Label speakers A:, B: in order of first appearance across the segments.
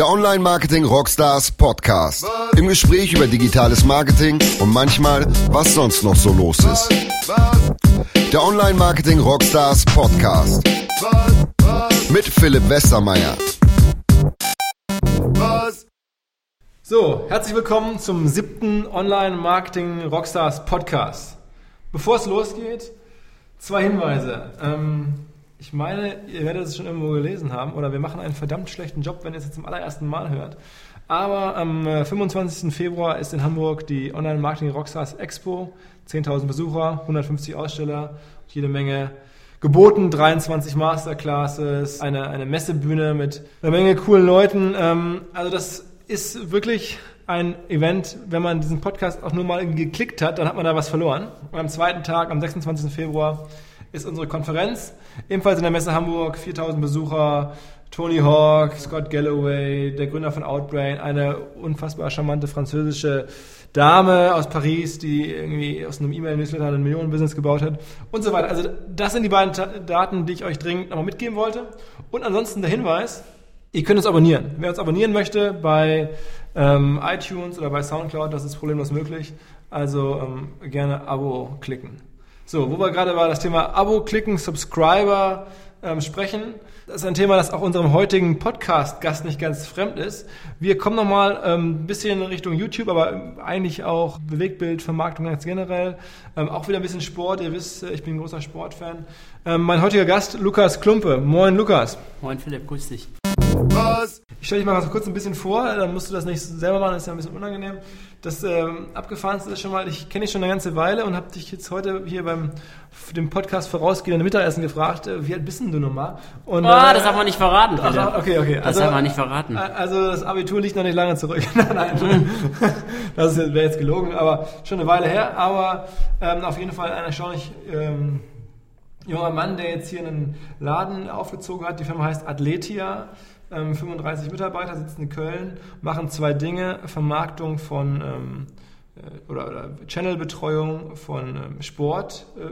A: Der Online Marketing Rockstars Podcast. Im Gespräch über digitales Marketing und manchmal, was sonst noch so los ist. Der Online Marketing Rockstars Podcast. Mit Philipp Westermeier.
B: So, herzlich willkommen zum siebten Online Marketing Rockstars Podcast. Bevor es losgeht, zwei Hinweise. Ähm, ich meine, ihr werdet es schon irgendwo gelesen haben oder wir machen einen verdammt schlechten Job, wenn ihr es jetzt zum allerersten Mal hört. Aber am 25. Äh, Februar ist in Hamburg die Online Marketing Rockstars Expo. 10.000 Besucher, 150 Aussteller, jede Menge geboten, 23 Masterclasses, eine, eine Messebühne mit einer Menge coolen Leuten. Ähm, also das ist wirklich ein Event, wenn man diesen Podcast auch nur mal geklickt hat, dann hat man da was verloren. Und am zweiten Tag, am 26. Februar, ist unsere Konferenz. Ebenfalls in der Messe Hamburg, 4000 Besucher, Tony Hawk, Scott Galloway, der Gründer von Outbrain, eine unfassbar charmante französische Dame aus Paris, die irgendwie aus einem E-Mail-Newsletter ein Millionenbusiness gebaut hat und so weiter. Also das sind die beiden Daten, die ich euch dringend nochmal mitgeben wollte. Und ansonsten der Hinweis, ihr könnt uns abonnieren. Wer uns abonnieren möchte bei ähm, iTunes oder bei Soundcloud, das ist problemlos möglich. Also ähm, gerne Abo klicken. So, wo wir gerade war, das Thema Abo klicken, Subscriber ähm, sprechen. Das ist ein Thema, das auch unserem heutigen Podcast-Gast nicht ganz fremd ist. Wir kommen nochmal ähm, ein bisschen in Richtung YouTube, aber eigentlich auch Bewegtbild, Vermarktung ganz generell. Ähm, auch wieder ein bisschen Sport. Ihr wisst, äh, ich bin ein großer Sportfan. Ähm, mein heutiger Gast, Lukas Klumpe. Moin, Lukas.
C: Moin, Philipp. Grüß dich.
B: Was? Ich stelle dich mal kurz ein bisschen vor, dann musst du das nicht selber machen, das ist ja ein bisschen unangenehm. Das ähm, Abgefahrenste ist schon mal, ich kenne dich schon eine ganze Weile und habe dich jetzt heute hier beim dem Podcast vorausgehenden Mittagessen gefragt, äh, wie alt bist denn du nochmal?
C: Und, oh, äh, das haben wir nicht verraten,
B: Philipp. Ach, okay, okay.
C: Das also, haben wir nicht verraten.
B: Also das Abitur liegt noch nicht lange zurück. Nein, das wäre jetzt gelogen, aber schon eine Weile her. Aber ähm, auf jeden Fall ein erstaunlich ähm, junger Mann, der jetzt hier einen Laden aufgezogen hat. Die Firma heißt Athletia. 35 ähm, Mitarbeiter sitzen in Köln, machen zwei Dinge, Vermarktung von ähm, äh, oder, oder Channelbetreuung von ähm, Sport, äh,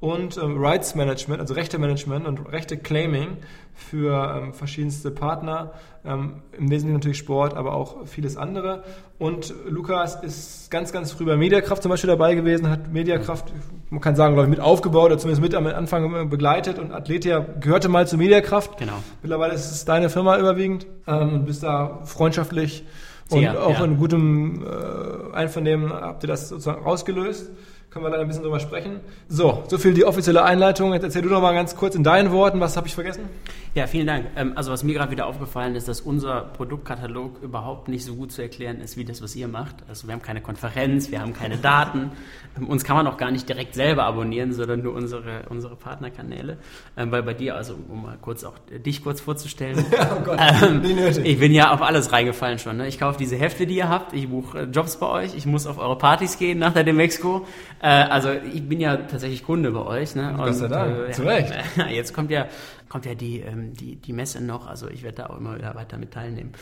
B: und ähm, Rights Management, also Rechte Management und Rechte Claiming für ähm, verschiedenste Partner. Ähm, Im Wesentlichen natürlich Sport, aber auch vieles andere. Und Lukas ist ganz, ganz früh bei Mediakraft zum Beispiel dabei gewesen, hat Mediakraft, man kann sagen, glaube ich, mit aufgebaut oder zumindest mit am Anfang begleitet und Athletia gehörte mal zu Mediakraft.
C: Genau.
B: Mittlerweile ist es deine Firma überwiegend ähm, und bist da freundschaftlich und ja, auch ja. in gutem äh, Einvernehmen habt ihr das sozusagen ausgelöst können wir da ein bisschen drüber sprechen. So, so viel die offizielle Einleitung. Jetzt erzähl du noch mal ganz kurz in deinen Worten, was habe ich vergessen?
C: Ja, vielen Dank. Ähm, also was mir gerade wieder aufgefallen ist, dass unser Produktkatalog überhaupt nicht so gut zu erklären ist, wie das, was ihr macht. Also wir haben keine Konferenz, wir haben keine Daten. Ähm, uns kann man auch gar nicht direkt selber abonnieren, sondern nur unsere, unsere Partnerkanäle. Ähm, weil bei dir, also um mal kurz auch dich kurz vorzustellen. ja, oh Gott, ähm, ich bin ja auf alles reingefallen schon. Ne? Ich kaufe diese Hefte, die ihr habt. Ich buche äh, Jobs bei euch. Ich muss auf eure Partys gehen nach der Demexco. Äh, also ich bin ja tatsächlich Kunde bei euch. Ne?
B: Gott sei Dank, äh, zu Recht.
C: Jetzt kommt ja, kommt ja die, ähm, die, die Messe noch, also ich werde da auch immer wieder weiter mit teilnehmen.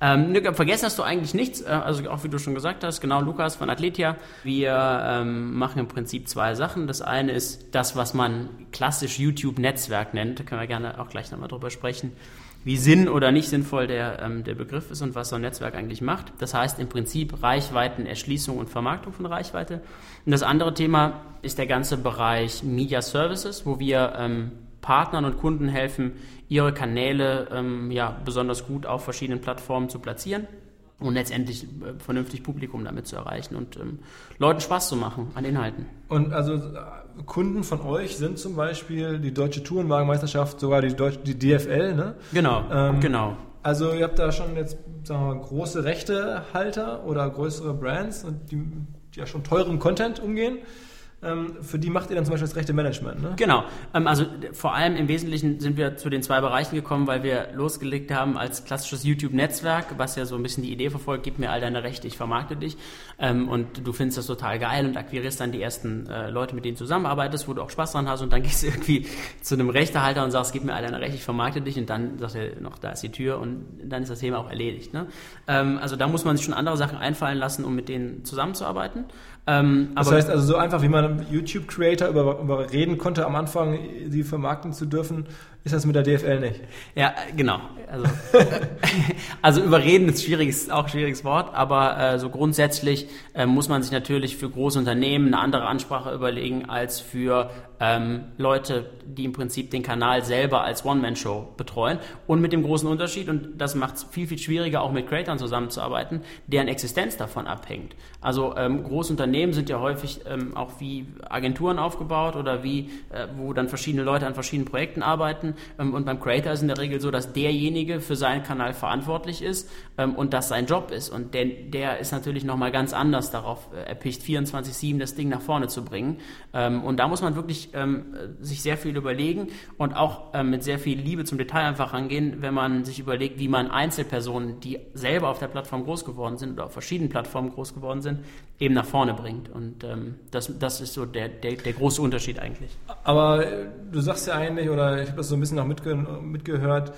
C: Ähm, vergessen hast du eigentlich nichts, äh, also auch wie du schon gesagt hast, genau Lukas von Athletia. Wir ähm, machen im Prinzip zwei Sachen. Das eine ist das, was man klassisch YouTube-Netzwerk nennt, da können wir gerne auch gleich nochmal drüber sprechen wie sinn- oder nicht sinnvoll der, ähm, der Begriff ist und was so ein Netzwerk eigentlich macht. Das heißt im Prinzip Reichweitenerschließung und Vermarktung von Reichweite. Und das andere Thema ist der ganze Bereich Media Services, wo wir ähm, Partnern und Kunden helfen, ihre Kanäle ähm, ja, besonders gut auf verschiedenen Plattformen zu platzieren und letztendlich äh, vernünftig Publikum damit zu erreichen und ähm, Leuten Spaß zu machen an Inhalten.
B: Und also Kunden von euch sind zum Beispiel die Deutsche Tourenwagenmeisterschaft, sogar die, Deutsche, die DFL, ne?
C: Genau, ähm, genau.
B: Also ihr habt da schon jetzt sagen wir mal, große Rechtehalter oder größere Brands, die, die ja schon teurem Content umgehen. Ähm, für die macht ihr dann zum Beispiel das rechte Management, ne?
C: Genau. Ähm, also vor allem im Wesentlichen sind wir zu den zwei Bereichen gekommen, weil wir losgelegt haben als klassisches YouTube-Netzwerk, was ja so ein bisschen die Idee verfolgt, gib mir all deine Rechte, ich vermarkte dich. Ähm, und du findest das total geil und akquirierst dann die ersten äh, Leute, mit denen du zusammenarbeitest, wo du auch Spaß dran hast und dann gehst du irgendwie zu einem Rechtehalter und sagst, gib mir all deine Rechte, ich vermarkte dich und dann sagt er noch, da ist die Tür und dann ist das Thema auch erledigt. Ne? also da muss man sich schon andere Sachen einfallen lassen, um mit denen zusammenzuarbeiten.
B: Das heißt also so einfach, wie man YouTube-Creator über, überreden konnte, am Anfang sie vermarkten zu dürfen, ist das mit der DFL nicht.
C: Ja, genau. Also, also überreden ist schwieriges, auch ein schwieriges Wort, aber äh, so grundsätzlich äh, muss man sich natürlich für große Unternehmen eine andere Ansprache überlegen als für ähm, Leute, die im Prinzip den Kanal selber als One-Man-Show betreuen. Und mit dem großen Unterschied, und das macht es viel, viel schwieriger, auch mit Creators zusammenzuarbeiten, deren Existenz davon abhängt. Also ähm, große Unternehmen sind ja häufig ähm, auch wie Agenturen aufgebaut oder wie, äh, wo dann verschiedene Leute an verschiedenen Projekten arbeiten. Ähm, und beim Creator ist in der Regel so, dass derjenige für seinen Kanal verantwortlich ist ähm, und das sein Job ist. Und der, der ist natürlich nochmal ganz anders darauf äh, erpicht, 24-7 das Ding nach vorne zu bringen. Ähm, und da muss man wirklich ähm, sich sehr viel überlegen und auch ähm, mit sehr viel Liebe zum Detail einfach rangehen, wenn man sich überlegt, wie man Einzelpersonen, die selber auf der Plattform groß geworden sind oder auf verschiedenen Plattformen groß geworden sind, eben nach vorne bringt. Und ähm, das, das ist so der, der, der große Unterschied eigentlich.
B: Aber äh, du sagst ja eigentlich, oder ich habe das so ein bisschen auch mitge mitgehört,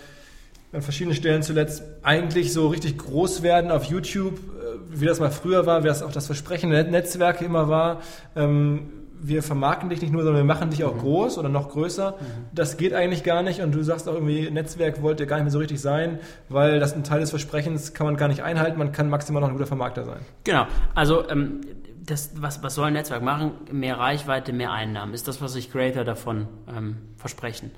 B: an verschiedenen Stellen zuletzt eigentlich so richtig groß werden auf YouTube, äh, wie das mal früher war, wie das auch das Versprechen der Netzwerke immer war. Ähm, wir vermarkten dich nicht nur, sondern wir machen dich auch mhm. groß oder noch größer. Mhm. Das geht eigentlich gar nicht und du sagst auch irgendwie, Netzwerk wollt ihr gar nicht mehr so richtig sein, weil das ein Teil des Versprechens kann man gar nicht einhalten, man kann maximal noch ein guter Vermarkter sein.
C: Genau, also ähm, das, was, was soll ein Netzwerk machen? Mehr Reichweite, mehr Einnahmen, ist das, was sich Creator davon ähm, versprechen.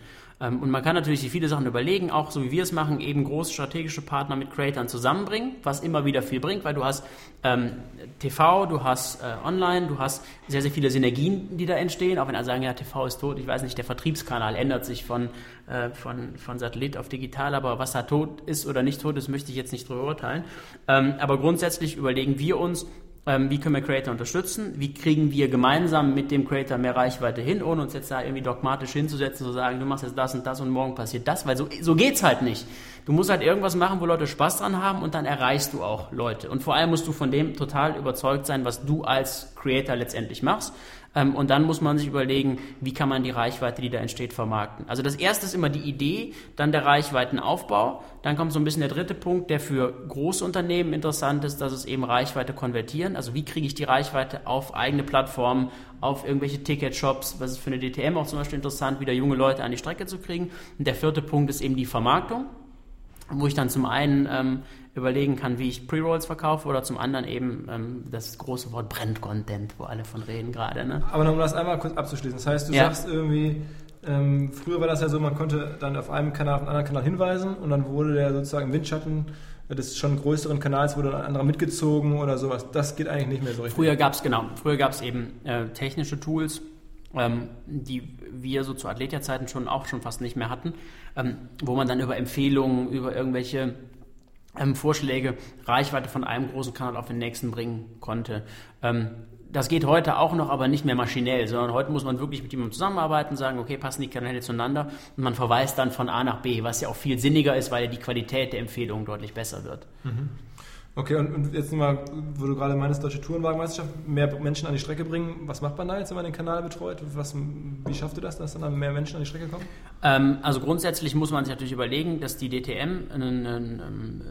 C: Ähm, und man kann natürlich viele Sachen überlegen, auch so wie wir es machen, eben große strategische Partner mit Creators zusammenbringen, was immer wieder viel bringt, weil du hast ähm, TV, du hast äh, Online, du hast sehr, sehr viele Synergien, die da entstehen, auch wenn alle sagen, ja, TV ist tot, ich weiß nicht, der Vertriebskanal ändert sich von, äh, von, von Satellit auf digital, aber was da tot ist oder nicht tot ist, möchte ich jetzt nicht drüber urteilen. Ähm, aber grundsätzlich überlegen wir uns, ähm, wie können wir Creator unterstützen? Wie kriegen wir gemeinsam mit dem Creator mehr Reichweite hin, ohne uns jetzt da irgendwie dogmatisch hinzusetzen, zu sagen, du machst jetzt das und das und morgen passiert das, weil so, so geht's halt nicht. Du musst halt irgendwas machen, wo Leute Spaß dran haben und dann erreichst du auch Leute. Und vor allem musst du von dem total überzeugt sein, was du als Creator letztendlich machst. Ähm, und dann muss man sich überlegen, wie kann man die Reichweite, die da entsteht, vermarkten. Also das erste ist immer die Idee, dann der Reichweitenaufbau. Dann kommt so ein bisschen der dritte Punkt, der für Großunternehmen interessant ist, dass es eben Reichweite konvertieren. Also wie kriege ich die Reichweite auf eigene Plattformen, auf irgendwelche Ticketshops, was ist für eine DTM auch zum Beispiel interessant, wieder junge Leute an die Strecke zu kriegen. Und der vierte Punkt ist eben die Vermarktung wo ich dann zum einen ähm, überlegen kann, wie ich Pre-Rolls verkaufe oder zum anderen eben ähm, das große Wort Brand-Content, wo alle von reden gerade. Ne?
B: Aber um das einmal kurz abzuschließen, das heißt, du ja. sagst irgendwie, ähm, früher war das ja so, man konnte dann auf einem Kanal auf einen anderen Kanal hinweisen und dann wurde der sozusagen im Windschatten des schon größeren Kanals wurde ein anderer mitgezogen oder sowas. Das geht eigentlich nicht mehr so richtig.
C: Früher gab es genau, früher gab es eben äh, technische Tools, ähm, die wir so zu Athletia-Zeiten schon auch schon fast nicht mehr hatten, ähm, wo man dann über Empfehlungen, über irgendwelche ähm, Vorschläge Reichweite von einem großen Kanal auf den nächsten bringen konnte. Ähm, das geht heute auch noch, aber nicht mehr maschinell, sondern heute muss man wirklich mit jemandem zusammenarbeiten, sagen, okay, passen die Kanäle zueinander und man verweist dann von A nach B, was ja auch viel sinniger ist, weil ja die Qualität der Empfehlungen deutlich besser wird. Mhm.
B: Okay, und, und jetzt nochmal, wo du gerade meinst, deutsche Tourenwagenmeisterschaft, mehr Menschen an die Strecke bringen. Was macht man da jetzt, wenn man den Kanal betreut? Was, wie schafft ihr das, dass dann mehr Menschen an die Strecke kommen?
C: Ähm, also grundsätzlich muss man sich natürlich überlegen, dass die DTM ein, ein,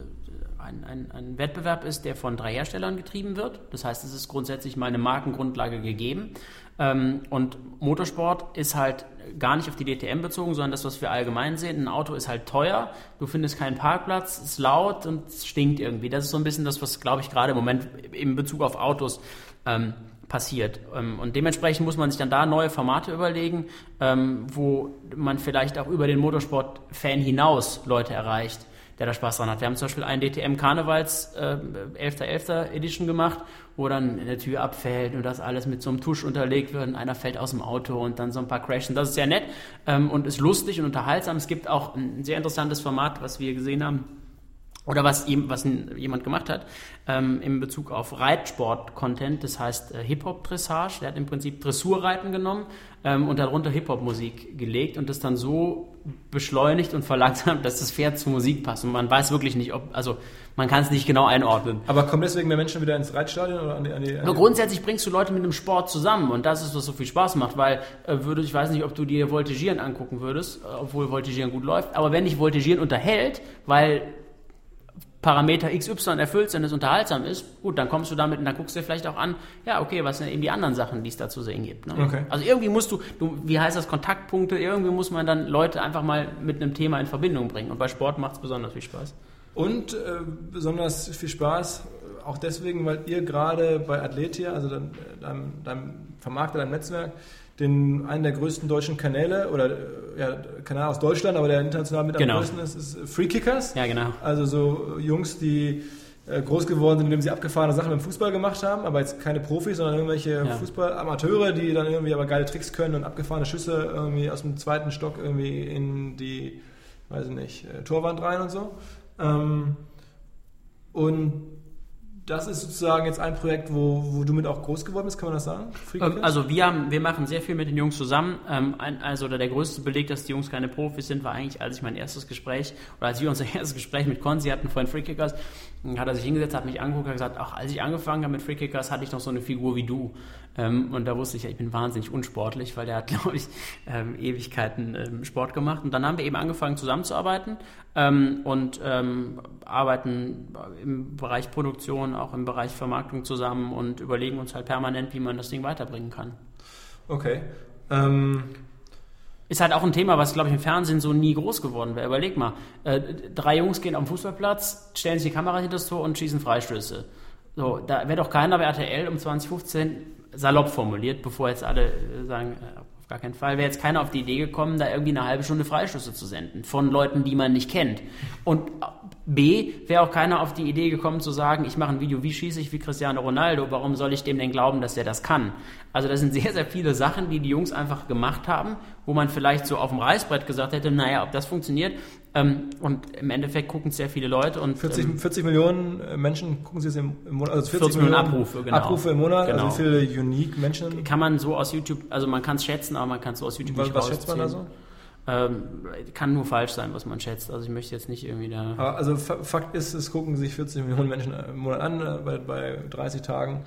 C: ein, ein, ein Wettbewerb ist, der von drei Herstellern getrieben wird. Das heißt, es ist grundsätzlich mal eine Markengrundlage gegeben. Ähm, und Motorsport ist halt gar nicht auf die DTM bezogen, sondern das, was wir allgemein sehen. Ein Auto ist halt teuer, du findest keinen Parkplatz, ist laut und es stinkt irgendwie. Das ist so ein bisschen das, was, glaube ich, gerade im Moment in Bezug auf Autos ähm, passiert. Ähm, und dementsprechend muss man sich dann da neue Formate überlegen, ähm, wo man vielleicht auch über den Motorsport-Fan hinaus Leute erreicht der da Spaß dran hat. Wir haben zum Beispiel einen DTM Karnevals äh, 11.11. Edition gemacht, wo dann eine Tür abfällt und das alles mit so einem Tusch unterlegt wird und einer fällt aus dem Auto und dann so ein paar Crashen. Das ist sehr nett ähm, und ist lustig und unterhaltsam. Es gibt auch ein sehr interessantes Format, was wir gesehen haben oder was, was jemand gemacht hat ähm, in Bezug auf Reitsport-Content, das heißt äh, Hip-Hop-Dressage. Der hat im Prinzip Dressurreiten genommen ähm, und darunter Hip-Hop-Musik gelegt und das dann so beschleunigt und verlangsamt, dass das Pferd zur Musik passt. Und man weiß wirklich nicht, ob, also man kann es nicht genau einordnen.
B: Aber kommen deswegen mehr Menschen wieder ins Reitstadion oder an die, an die,
C: an die Grundsätzlich bringst du Leute mit einem Sport zusammen und das ist, was so viel Spaß macht, weil äh, würde, ich weiß nicht, ob du dir Voltigieren angucken würdest, äh, obwohl Voltigieren gut läuft, aber wenn dich Voltigieren unterhält, weil Parameter XY erfüllt sind, es unterhaltsam ist, gut, dann kommst du damit und dann guckst du dir vielleicht auch an, ja, okay, was sind eben die anderen Sachen, die es da zu sehen gibt. Ne?
B: Okay.
C: Also irgendwie musst du, du, wie heißt das, Kontaktpunkte, irgendwie muss man dann Leute einfach mal mit einem Thema in Verbindung bringen. Und bei Sport macht es besonders viel Spaß.
B: Und äh, besonders viel Spaß, auch deswegen, weil ihr gerade bei Athletia, also deinem, deinem, deinem Vermarkter, deinem Netzwerk, den, einen der größten deutschen Kanäle oder ja, Kanal aus Deutschland, aber der international mit
C: Genau.
B: am größten ist, ist Free Kickers.
C: Ja, genau.
B: Also so Jungs, die äh, groß geworden sind, indem sie abgefahrene Sachen im Fußball gemacht haben, aber jetzt keine Profis, sondern irgendwelche
C: Ja.
B: Fußballamateure, die dann irgendwie aber geile Tricks können und abgefahrene Schüsse irgendwie aus dem zweiten Stock irgendwie in die, weiß ich nicht, äh, Torwand rein und so. Ähm, und das ist sozusagen jetzt ein Projekt, wo, wo du mit auch groß geworden bist, kann man das sagen?
C: Ähm? Also wir, haben, wir machen sehr viel mit den Jungs zusammen. Ähm, ein, also der größte Beleg, dass die Jungs keine Profis sind, war eigentlich, als ich mein erstes Gespräch oder als wir unser erstes Gespräch mit Konzi hatten vor den Free Kickers, hat er sich hingesetzt, hat mich angeguckt und gesagt, auch als ich angefangen habe mit Free Kickers, hatte ich noch so eine Figur wie du. Ähm, und da wusste ich, ja, ich bin wahnsinnig unsportlich, weil der hat, glaube ich, ähm, Ewigkeiten ähm, Sport gemacht. Und dann haben wir eben angefangen zusammenzuarbeiten ähm, und ähm, arbeiten im Bereich Produktion, auch im Bereich Vermarktung zusammen und überlegen uns halt permanent, wie man das Ding weiterbringen kann.
B: okay.
C: Ist halt auch ein Thema, was, glaube ich, im Fernsehen so nie groß geworden wäre. Überleg mal, äh, drei Jungs gehen auf den Fußballplatz, stellen sich die Kamera hinter das Tor und schießen Freistöße. So, da wäre doch keiner bei RTL um 2015 salopp formuliert, bevor jetzt alle äh, sagen, äh, auf gar keinen Fall, wäre jetzt keiner auf die Idee gekommen, da irgendwie eine halbe Stunde Freistöße zu senden von Leuten, die man nicht kennt. Und B, wäre auch keiner auf die Idee gekommen zu sagen, ich mache ein Video, wie schieße ich wie Cristiano Ronaldo, warum soll ich dem denn glauben, dass der das kann? Also das sind sehr, sehr viele Sachen, die die Jungs einfach gemacht haben, wo man vielleicht so auf dem Reißbrett gesagt hätte, naja, ob das funktioniert. Ähm, und im Endeffekt gucken sehr viele Leute und
B: 40,
C: ähm,
B: 40 Millionen äh, Menschen gucken sie es im, Monat, also 40,
C: 40 Millionen Abrufe, genau.
B: Abrufe im Monat,
C: Genau.
B: also wie viele unique Menschen.
C: kann man so aus YouTube, also man kann es schätzen, aber man kann es so aus YouTube
B: Was,
C: nicht
B: was schätzt man da so?
C: Ähm, kann nur falsch sein, was man schätzt. Also ich möchte jetzt nicht irgendwie da...
B: Also Fa- Fakt ist, es gucken sich 40 Millionen Menschen im Monat an, äh, bei, bei 30 Tagen.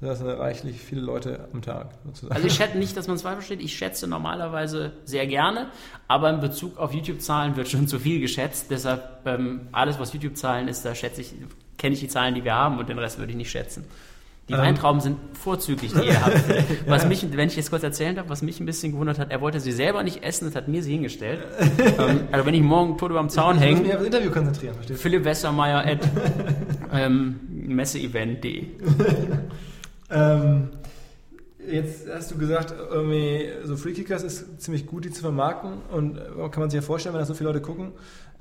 B: Das sind reichlich viele Leute am Tag sozusagen.
C: Also ich schätze nicht, dass man es falsch versteht. Ich schätze normalerweise sehr gerne, aber in Bezug auf YouTube-Zahlen wird schon zu viel geschätzt. Deshalb ähm, alles, was YouTube-Zahlen ist, da schätze ich, kenne ich die Zahlen, die wir haben und den Rest würde ich nicht schätzen. Die
B: Ähm.
C: Weintrauben sind vorzüglich, die ihr habt. Was mich, wenn ich jetzt kurz erzählen darf, was mich ein bisschen gewundert hat, er wollte sie selber nicht essen, das hat mir sie hingestellt. ähm, also wenn ich morgen tot über dem Zaun
B: ich muss
C: hänge,
B: mich auf das Interview konzentrieren, verstehst du?
C: Philipp Wessermeier at ähm, messeevent.de.
B: Ähm, jetzt hast du gesagt, irgendwie so Free Kickers ist ziemlich gut, die zu vermarkten und äh, kann man sich ja vorstellen, wenn das so viele Leute gucken.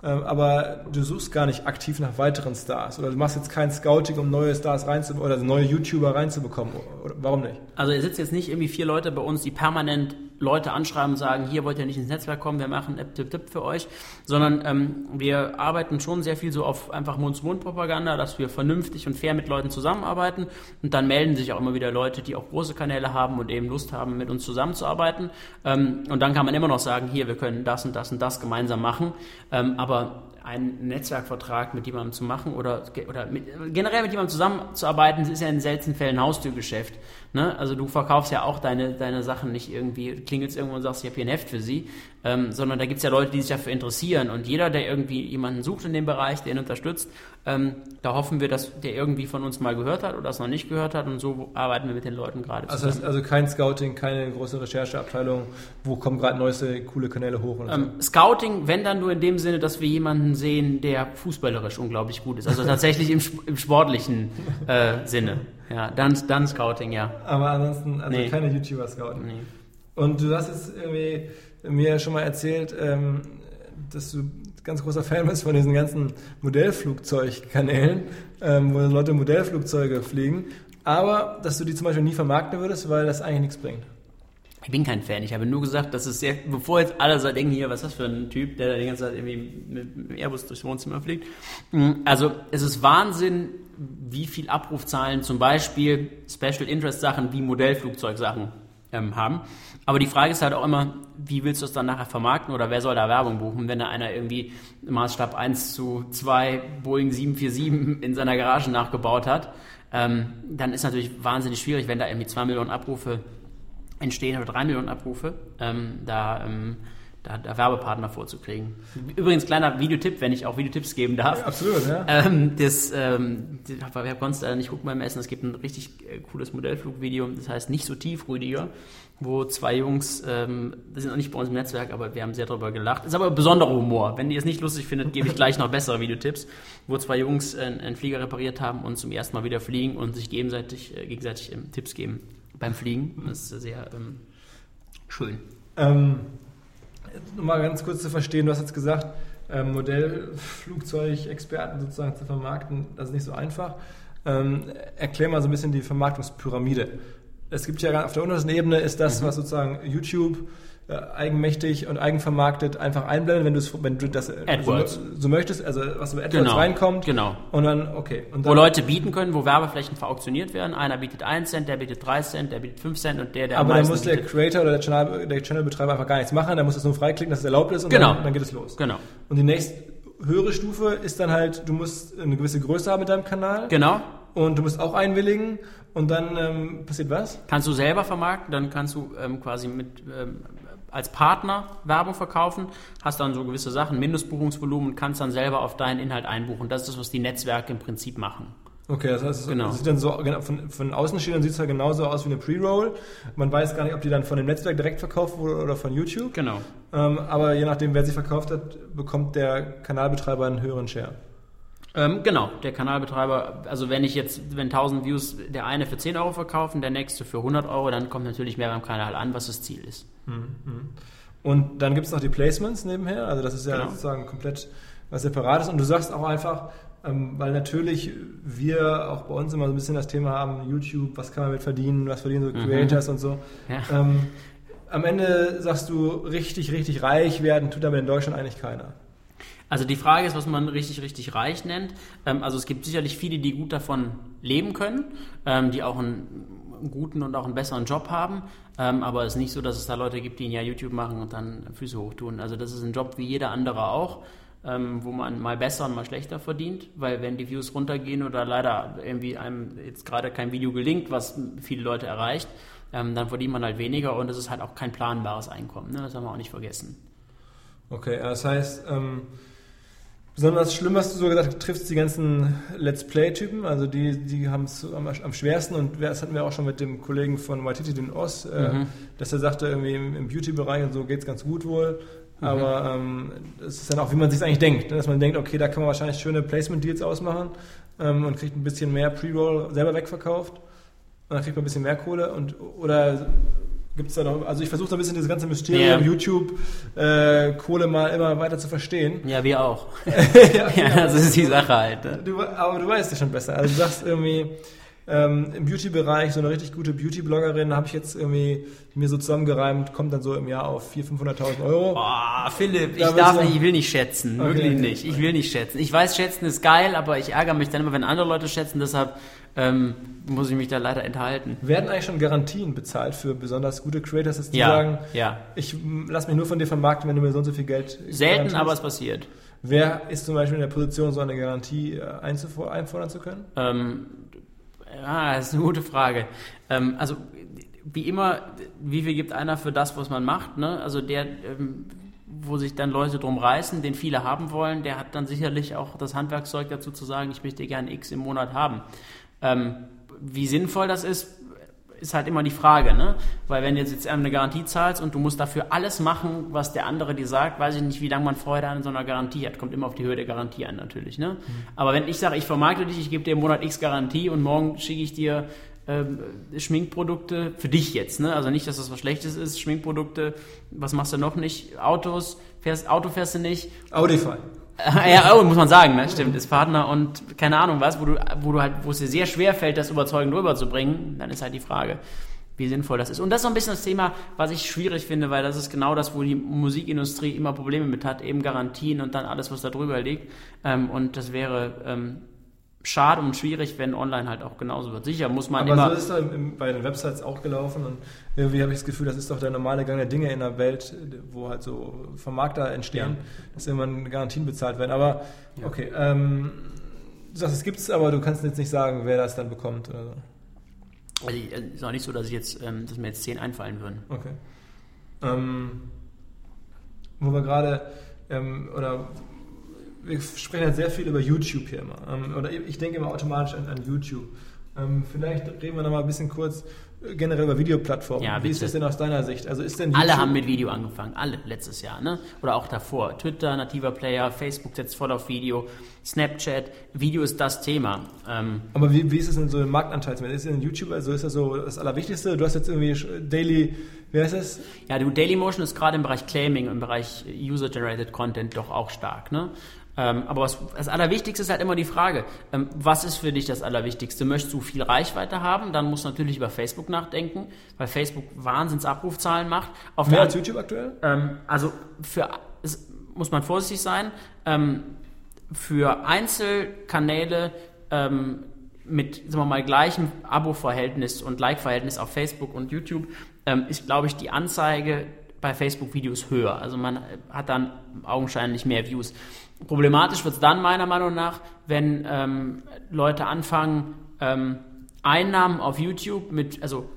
B: Ähm, aber du suchst gar nicht aktiv nach weiteren Stars oder du machst jetzt kein Scouting, um neue Stars reinzubekommen oder neue YouTuber reinzubekommen. Warum nicht?
C: Also es sitzen jetzt nicht irgendwie vier Leute bei uns, die permanent Leute anschreiben und sagen, hier wollt ihr nicht ins Netzwerk kommen, wir machen App Tipp Tipp für euch, sondern ähm, wir arbeiten schon sehr viel so auf einfach Mund-zu-Mund-Propaganda, dass wir vernünftig und fair mit Leuten zusammenarbeiten. Und dann melden sich auch immer wieder Leute, die auch große Kanäle haben und eben Lust haben, mit uns zusammenzuarbeiten. Ähm, und dann kann man immer noch sagen, hier, wir können das und das und das gemeinsam machen, ähm, aber einen Netzwerkvertrag mit jemandem zu machen oder, oder mit, generell mit jemandem zusammenzuarbeiten, ist ja in seltenen Fällen Haustürgeschäft. Ne? Also du verkaufst ja auch deine, deine Sachen nicht irgendwie, klingelst irgendwo und sagst, ich habe hier ein Heft für sie, ähm, sondern da gibt es ja Leute, die sich dafür interessieren und jeder, der irgendwie jemanden sucht in dem Bereich, der ihn unterstützt, ähm, da hoffen wir, dass der irgendwie von uns mal gehört hat oder das noch nicht gehört hat und so arbeiten wir mit den Leuten gerade
B: Also, das, also kein Scouting, keine große Rechercheabteilung, wo kommen gerade neueste coole Kanäle hoch
C: Ähm, Scouting, wenn dann nur in dem Sinne, dass wir jemanden sehen, der fußballerisch unglaublich gut ist. Also tatsächlich im, im sportlichen äh, Sinne. Ja, dann, dann Scouting, ja.
B: so. Aber ansonsten, also
C: Nee.
B: keine YouTuber Scouting.
C: Nee.
B: Und du hast jetzt irgendwie mir schon mal erzählt, ähm, dass du ganz großer Fan bist von diesen ganzen Modellflugzeugkanälen, ähm, wo Leute Modellflugzeuge fliegen, aber dass du die zum Beispiel nie vermarkten würdest, weil das eigentlich nichts bringt.
C: Ich bin kein Fan. Ich habe nur gesagt, dass es sehr, bevor jetzt alle so denken, hier, was ist das für ein Typ, der da die ganze Zeit irgendwie mit dem Airbus durchs Wohnzimmer fliegt. Mm, Also, es ist Wahnsinn, wie viel Abrufzahlen zum Beispiel Special Interest Sachen wie Modellflugzeugsachen ähm, haben. Aber die Frage ist halt auch immer, wie willst du es dann nachher vermarkten oder wer soll da Werbung buchen, wenn da einer irgendwie Maßstab 1 zu 2 Boeing 747 in seiner Garage nachgebaut hat. Ähm, dann ist natürlich wahnsinnig schwierig, wenn da irgendwie 2 Millionen Abrufe entstehen oder drei Millionen Abrufe, ähm, da ähm, da, da Werbepartner vorzukriegen. Übrigens, kleiner Videotipp, wenn ich auch Videotipps geben darf.
B: Absolut, ja.
C: Ähm, das, ähm, konnte es leider nicht gucken beim Essen, es gibt ein richtig äh, cooles Modellflugvideo, das heißt nicht so tief, Rüdiger, wo zwei Jungs, ähm, das sind auch nicht bei uns im Netzwerk, aber wir haben sehr darüber gelacht. Ist aber besonderer Humor. Wenn ihr es nicht lustig findet, gebe ich gleich noch bessere Videotipps, wo zwei Jungs äh, einen Flieger repariert haben und zum ersten Mal wieder fliegen und sich gegenseitig, äh, gegenseitig ähm, Tipps geben beim Fliegen. Das ist sehr ähm, schön.
B: Ähm, um mal ganz kurz zu verstehen, du hast jetzt gesagt, ähm, Modellflugzeugexperten sozusagen zu vermarkten, das ist nicht so einfach. Ähm, erklär mal so ein bisschen die Vermarktungspyramide. Es gibt ja auf der untersten Ebene ist das, mhm. was sozusagen YouTube eigenmächtig und eigenvermarktet einfach einblenden, wenn, wenn du das äh, so, so, möchtest, also was über AdWords genau, reinkommt.
C: Genau.
B: Und dann, okay. Und dann,
C: wo Leute bieten können, wo Werbeflächen verauktioniert werden. Einer bietet 1 Cent, der bietet 3 Cent, der bietet 5 Cent und der, der
B: Aber dann muss der Creator oder der, Channel, der Channelbetreiber einfach gar nichts machen, der muss es nur freiklicken, dass es erlaubt ist und
C: genau.
B: dann, dann geht es los.
C: Genau.
B: Und die nächste höhere Stufe ist dann halt, du musst eine gewisse Größe haben mit deinem Kanal.
C: Genau.
B: Und du musst auch einwilligen und dann ähm, passiert was?
C: Kannst du selber vermarkten, dann kannst du ähm, quasi mit ähm, als Partner Werbung verkaufen, hast dann so gewisse Sachen, Mindestbuchungsvolumen und kannst dann selber auf deinen Inhalt einbuchen. Das ist das, was die Netzwerke im Prinzip machen.
B: Okay, das heißt, genau. das sieht dann so von, von außen steht, dann sieht es halt genauso aus wie eine Pre-Roll. Man weiß gar nicht, ob die dann von dem Netzwerk direkt verkauft wurde oder von YouTube.
C: Genau.
B: Ähm, aber je nachdem, wer sie verkauft hat, bekommt der Kanalbetreiber einen höheren Share.
C: Ähm, genau, der Kanalbetreiber, also wenn ich jetzt, wenn 1000 Views der eine für 10 Euro verkaufen, der nächste für 100 Euro, dann kommt natürlich mehr beim Kanal an, was das Ziel ist.
B: Mhm. Und dann gibt es noch die Placements nebenher, also das ist ja genau. sozusagen komplett was Separates. Und du sagst auch einfach, ähm, weil natürlich wir auch bei uns immer so ein bisschen das Thema haben, YouTube, was kann man mit verdienen, was verdienen so mhm. Creators mhm. und so. Ja. Ähm, am Ende sagst du, richtig, richtig reich werden tut aber in Deutschland eigentlich keiner.
C: Also die Frage ist, was man richtig, richtig reich nennt. Ähm, also es gibt sicherlich viele, die gut davon leben können, ähm, die auch einen guten und auch einen besseren Job haben. Ähm, aber es ist nicht so, dass es da Leute gibt, die ein Jahr YouTube machen und dann Füße hochtun. Also das ist ein Job wie jeder andere auch, ähm, wo man mal besser und mal schlechter verdient, weil wenn die Views runtergehen oder leider irgendwie einem jetzt gerade kein Video gelingt, was viele Leute erreicht, ähm, dann verdient man halt weniger und es ist halt auch kein planbares Einkommen. Ne? Das haben wir auch nicht vergessen.
B: Okay, das heißt, ähm, Besonders schlimm hast du so gesagt, triffst die ganzen Let's Play-Typen, also die, die haben es am, am, schwersten und das hatten wir auch schon mit dem Kollegen von Waititi, den Oz, äh, mhm. dass er sagte, irgendwie im, im Beauty-Bereich und so geht es ganz gut wohl. Mhm. Aber ähm, das ist dann auch, wie man sich eigentlich denkt, ne? dass man denkt, okay, da kann man wahrscheinlich schöne Placement-Deals ausmachen ähm, und kriegt ein bisschen mehr Pre-Roll selber wegverkauft. Und dann kriegt man ein bisschen mehr Kohle und oder Gibt es da noch, also ich versuche so ein bisschen dieses ganze Mysterium ja. YouTube äh, Kohle mal immer weiter zu verstehen.
C: Ja, wir auch. ja, ja, das ist die Sache halt. Ne?
B: Du, aber du weißt es schon besser. Also du sagst irgendwie, ähm, im Beauty-Bereich, so eine richtig gute Beauty-Bloggerin habe ich jetzt irgendwie mir so zusammengereimt, kommt dann so im Jahr auf 400.000, 500.000 Euro.
C: Boah, Philipp, ich darf nicht, ich will nicht schätzen, okay, wirklich nicht. Ich will nicht schätzen. Ich weiß, schätzen ist geil, aber ich ärgere mich dann immer, wenn andere Leute schätzen, deshalb ähm, muss ich mich da leider enthalten.
B: Werden eigentlich schon Garantien bezahlt für besonders gute Creators, dass die
C: ja,
B: sagen,
C: ja.
B: ich lass mich nur von dir vermarkten, wenn du mir so und so viel Geld
C: Selten, aber es passiert.
B: Wer ist zum Beispiel in der Position, so eine Garantie äh, einfordern zu können?
C: Ähm, ja, das ist eine gute Frage. Ähm, also wie immer, wie viel gibt einer für das, was man macht? Ne? Also der, ähm, wo sich dann Leute drum reißen, den viele haben wollen, der hat dann sicherlich auch das Handwerkszeug dazu zu sagen, ich möchte gerne X im Monat haben. Ähm, wie sinnvoll das ist, ist halt immer die Frage, ne? Weil wenn du jetzt eine Garantie zahlst und du musst dafür alles machen, was der andere dir sagt, weiß ich nicht, wie lange man Freude an so einer Garantie hat. Kommt immer auf die Höhe der Garantie an natürlich, ne? Mhm. Aber wenn ich sage, ich vermarkte dich, ich gebe dir im Monat X Garantie und morgen schicke ich dir ähm, Schminkprodukte für dich jetzt, ne? Also nicht, dass das was Schlechtes ist, Schminkprodukte, was machst du noch nicht? Autos, fährst, Auto fährst du nicht?
B: Audify.
C: ja, oh, muss man sagen, ne? Stimmt, ist Partner und keine Ahnung was, wo du, wo du halt, wo es dir sehr schwer fällt, das überzeugend rüberzubringen, dann ist halt die Frage, wie sinnvoll das ist. Und das ist so ein bisschen das Thema, was ich schwierig finde, weil das ist genau das, wo die Musikindustrie immer Probleme mit hat, eben Garantien und dann alles, was da drüber liegt. Ähm, und das wäre ähm, schade und schwierig, wenn online halt auch genauso wird. Sicher muss man
B: Aber
C: immer.
B: Aber so ist da bei den Websites auch gelaufen und irgendwie habe ich das Gefühl, das ist doch der normale Gang der Dinge in der Welt, wo halt so Vermarkter entstehen, ja. dass irgendwann Garantien bezahlt werden. Aber ja. okay, ähm, du sagst, es gibt es, aber du kannst jetzt nicht sagen, wer das dann bekommt oder so.
C: Also es ist auch nicht so, dass ich jetzt, ähm, dass mir jetzt zehn einfallen würden.
B: Okay. Ähm, wo wir gerade, ähm, oder wir sprechen halt sehr viel über YouTube hier immer. Ähm, oder ich denke immer automatisch an, an YouTube. Ähm, vielleicht reden wir noch mal ein bisschen kurz äh, generell über Videoplattformen.
C: Ja,
B: Wie ist das denn aus deiner Sicht? Also ist denn
C: Alle
B: YouTube-
C: haben mit Video angefangen, alle letztes Jahr, ne? Oder auch davor. Twitter, nativer Player, Facebook setzt voll auf Video, Snapchat, Video ist das Thema. Ähm,
B: Aber wie, wie ist es denn so im Marktanteil? Ist denn YouTube, also ist das so das Allerwichtigste? Du hast jetzt irgendwie Daily, wie heißt das?
C: ja, du, Dailymotion ist gerade im Bereich Claiming, im Bereich User-Generated Content doch auch stark, ne? Ähm, aber was, das Allerwichtigste ist halt immer die Frage, ähm, was ist für dich das Allerwichtigste? Möchtest du viel Reichweite haben? Dann musst du natürlich über Facebook nachdenken, weil Facebook Wahnsinns Abrufzahlen macht. Auf
B: Mehr als YouTube aktuell?
C: Ähm, also für es muss man vorsichtig sein. Ähm, für Einzelkanäle ähm, mit, sagen wir mal, gleichem Abo-Verhältnis und Like-Verhältnis auf Facebook und YouTube ähm, ist, glaube ich, die Anzeige bei Facebook-Videos höher. Also man hat dann augenscheinlich mehr Views. Problematisch wird es dann meiner Meinung nach, wenn ähm, Leute anfangen, ähm, Einnahmen auf YouTube mit, also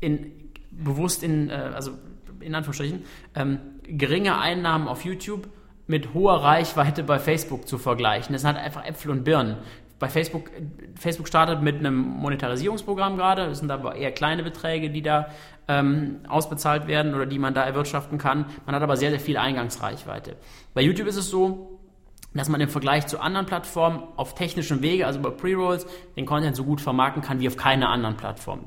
C: in, bewusst in, äh, also in Anführungsstrichen, ähm, geringe Einnahmen auf YouTube mit hoher Reichweite bei Facebook zu vergleichen. Das sind halt einfach Äpfel und Birnen. Bei Facebook, Facebook startet mit einem Monetarisierungsprogramm gerade, das sind aber eher kleine Beträge, die da ähm, ausbezahlt werden oder die man da erwirtschaften kann. Man hat aber sehr, sehr viel Eingangsreichweite. Bei YouTube ist es so, dass man im Vergleich zu anderen Plattformen auf technischem Wege, also über Pre-Rolls, den Content so gut vermarkten kann wie auf keiner anderen Plattform.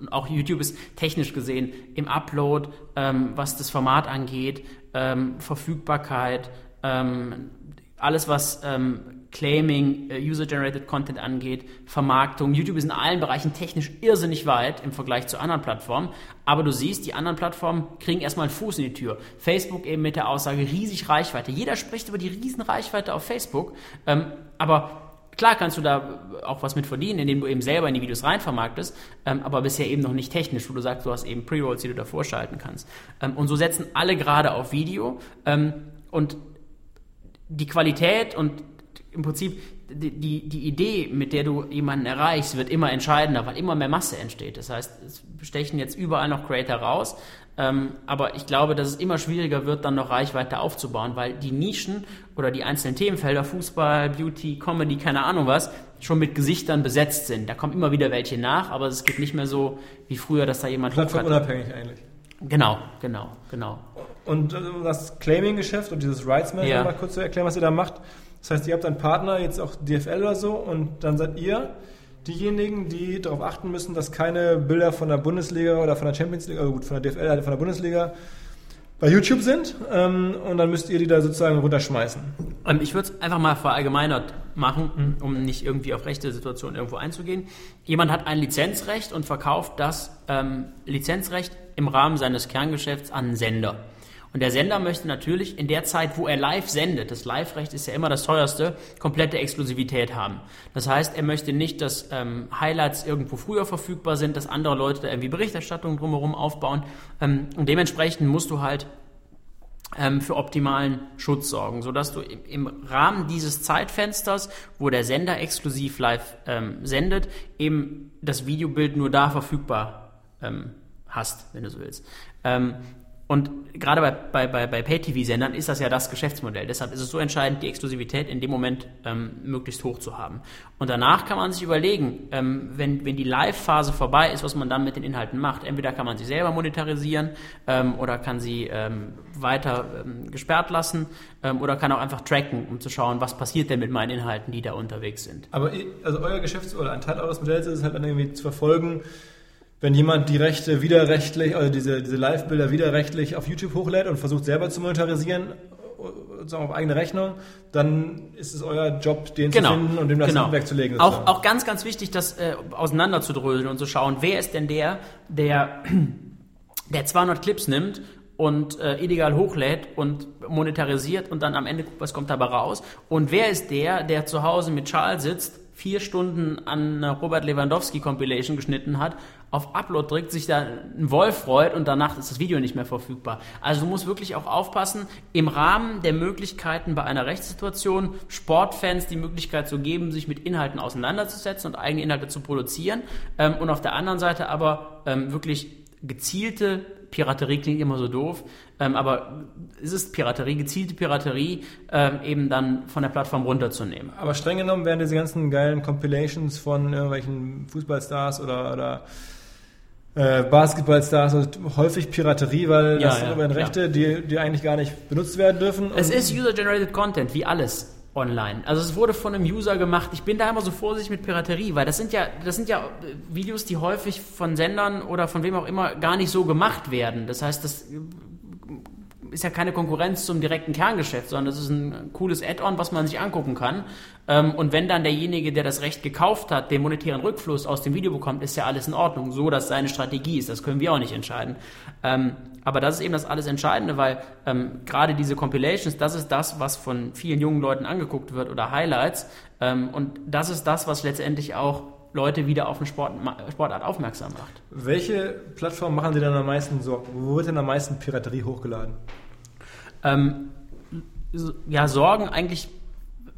C: Und auch YouTube ist technisch gesehen im Upload, ähm, was das Format angeht, ähm, Verfügbarkeit, ähm, alles was ähm, Claiming, äh, User-Generated Content angeht, Vermarktung. YouTube ist in allen Bereichen technisch irrsinnig weit im Vergleich zu anderen Plattformen. Aber du siehst, die anderen Plattformen kriegen erstmal einen Fuß in die Tür. Facebook eben mit der Aussage riesig Reichweite. Jeder spricht über die riesen Reichweite auf Facebook. Ähm, aber Klar kannst du da auch was mit verdienen, indem du eben selber in die Videos rein vermarktest, ähm, aber bisher eben noch nicht technisch, wo du sagst, du hast eben Pre-Rolls, die du davor schalten kannst. Ähm, und so setzen alle gerade auf Video ähm, und die Qualität und im Prinzip die, die, Idee, mit der du jemanden erreichst, wird immer entscheidender, weil immer mehr Masse entsteht. Das heißt, es stechen jetzt überall noch Creator raus, ähm, aber ich glaube, dass es immer schwieriger wird, dann noch Reichweite aufzubauen, weil die Nischen oder die einzelnen Themenfelder, Fußball, Beauty, Comedy, keine Ahnung was, schon mit Gesichtern besetzt sind. Da kommen immer wieder welche nach, aber es geht nicht mehr so wie früher, dass da jemand Hook hat.
B: Plattformunabhängig eigentlich.
C: Genau, genau, genau.
B: Und äh, das Claiming-Geschäft und dieses Rights Management,
C: Ja.
B: mal kurz zu erklären, was ihr da macht. Das heißt, ihr habt einen Partner, jetzt auch DFL oder so, und dann seid ihr diejenigen, die darauf achten müssen, dass keine Bilder von der Bundesliga oder von der Champions League, also gut, von der DFL, halt von der Bundesliga bei YouTube sind. Ähm, und dann müsst ihr die da sozusagen runterschmeißen.
C: Ähm, ich würde es einfach mal verallgemeinert machen, um nicht irgendwie auf rechte Situationen irgendwo einzugehen. Jemand hat ein Lizenzrecht und verkauft das ähm, Lizenzrecht im Rahmen seines Kerngeschäfts an einen Sender. Und der Sender möchte natürlich in der Zeit, wo er live sendet, das Live-Recht ist ja immer das teuerste, komplette Exklusivität haben. Das heißt, er möchte nicht, dass ähm, Highlights irgendwo früher verfügbar sind, dass andere Leute da irgendwie Berichterstattung drumherum aufbauen. Ähm, und dementsprechend musst du halt ähm, für optimalen Schutz sorgen, sodass du im, Rahmen dieses Zeitfensters, wo der Sender exklusiv live ähm, sendet, eben das Videobild nur da verfügbar ähm, hast, wenn du so willst. Ähm, und gerade bei, bei, bei, bei Pay-TV-Sendern ist das ja das Geschäftsmodell. Deshalb ist es so entscheidend, die Exklusivität in dem Moment ähm, möglichst hoch zu haben. Und danach kann man sich überlegen, ähm, wenn, wenn die Live-Phase vorbei ist, was man dann mit den Inhalten macht. Entweder kann man sie selber monetarisieren ähm, oder kann sie ähm, weiter ähm, gesperrt lassen ähm, oder kann auch einfach tracken, um zu schauen, was passiert denn mit meinen Inhalten, die da unterwegs sind.
B: Aber also euer Geschäfts- oder ein Teil eures Modells ist es halt dann irgendwie zu verfolgen, wenn jemand die Rechte widerrechtlich, also diese, diese Live-Bilder widerrechtlich auf YouTube hochlädt und versucht selber zu monetarisieren, sozusagen auf eigene Rechnung, dann ist es euer Job, den zu finden und dem das
C: genau.
B: wegzulegen.
C: Auch, auch ganz, ganz wichtig, das äh, auseinanderzudröseln und zu schauen, wer ist denn der, der, der 200 Clips nimmt und äh, illegal hochlädt und monetarisiert und dann am Ende guckt, was kommt dabei raus. Und wer ist der, der zu Hause mit Charles sitzt, vier Stunden an einer Robert Lewandowski Compilation geschnitten hat, auf Upload drückt, sich da ein Wolf freut und danach ist das Video nicht mehr verfügbar. Also du musst wirklich auch aufpassen, im Rahmen der Möglichkeiten bei einer Rechtssituation Sportfans die Möglichkeit zu geben, sich mit Inhalten auseinanderzusetzen und eigene Inhalte zu produzieren ähm, und auf der anderen Seite aber ähm, wirklich gezielte Piraterie klingt immer so doof, ähm, aber es ist Piraterie, gezielte Piraterie, ähm, eben dann von der Plattform runterzunehmen.
B: Aber streng genommen werden diese ganzen geilen Compilations von irgendwelchen Fußballstars oder, oder äh, Basketballstars also häufig Piraterie, weil
C: Ja,
B: das
C: ja,
B: sind Rechte, die, die eigentlich gar nicht benutzt werden dürfen.
C: Es
B: Und-
C: ist User-Generated Content, wie alles online. Also es wurde von einem User gemacht. Ich bin da immer so vorsichtig mit Piraterie, weil das sind ja, das sind ja Videos, die häufig von Sendern oder von wem auch immer gar nicht so gemacht werden. Das heißt, das ist ja keine Konkurrenz zum direkten Kerngeschäft, sondern das ist ein cooles Add-on, was man sich angucken kann. Ähm, Und wenn dann derjenige, der das Recht gekauft hat, den monetären Rückfluss aus dem Video bekommt, ist ja alles in Ordnung, so dass seine Strategie ist. Das können wir auch nicht entscheiden. Aber das ist eben das alles Entscheidende, weil ähm, gerade diese Compilations, das ist das, was von vielen jungen Leuten angeguckt wird oder Highlights. Ähm, Und das ist das, was letztendlich auch Leute wieder auf eine Sport, Sportart aufmerksam macht.
B: Welche Plattformen machen Sie denn am meisten Sorgen? Wo wird denn am meisten Piraterie hochgeladen?
C: Ähm, ja, Sorgen eigentlich,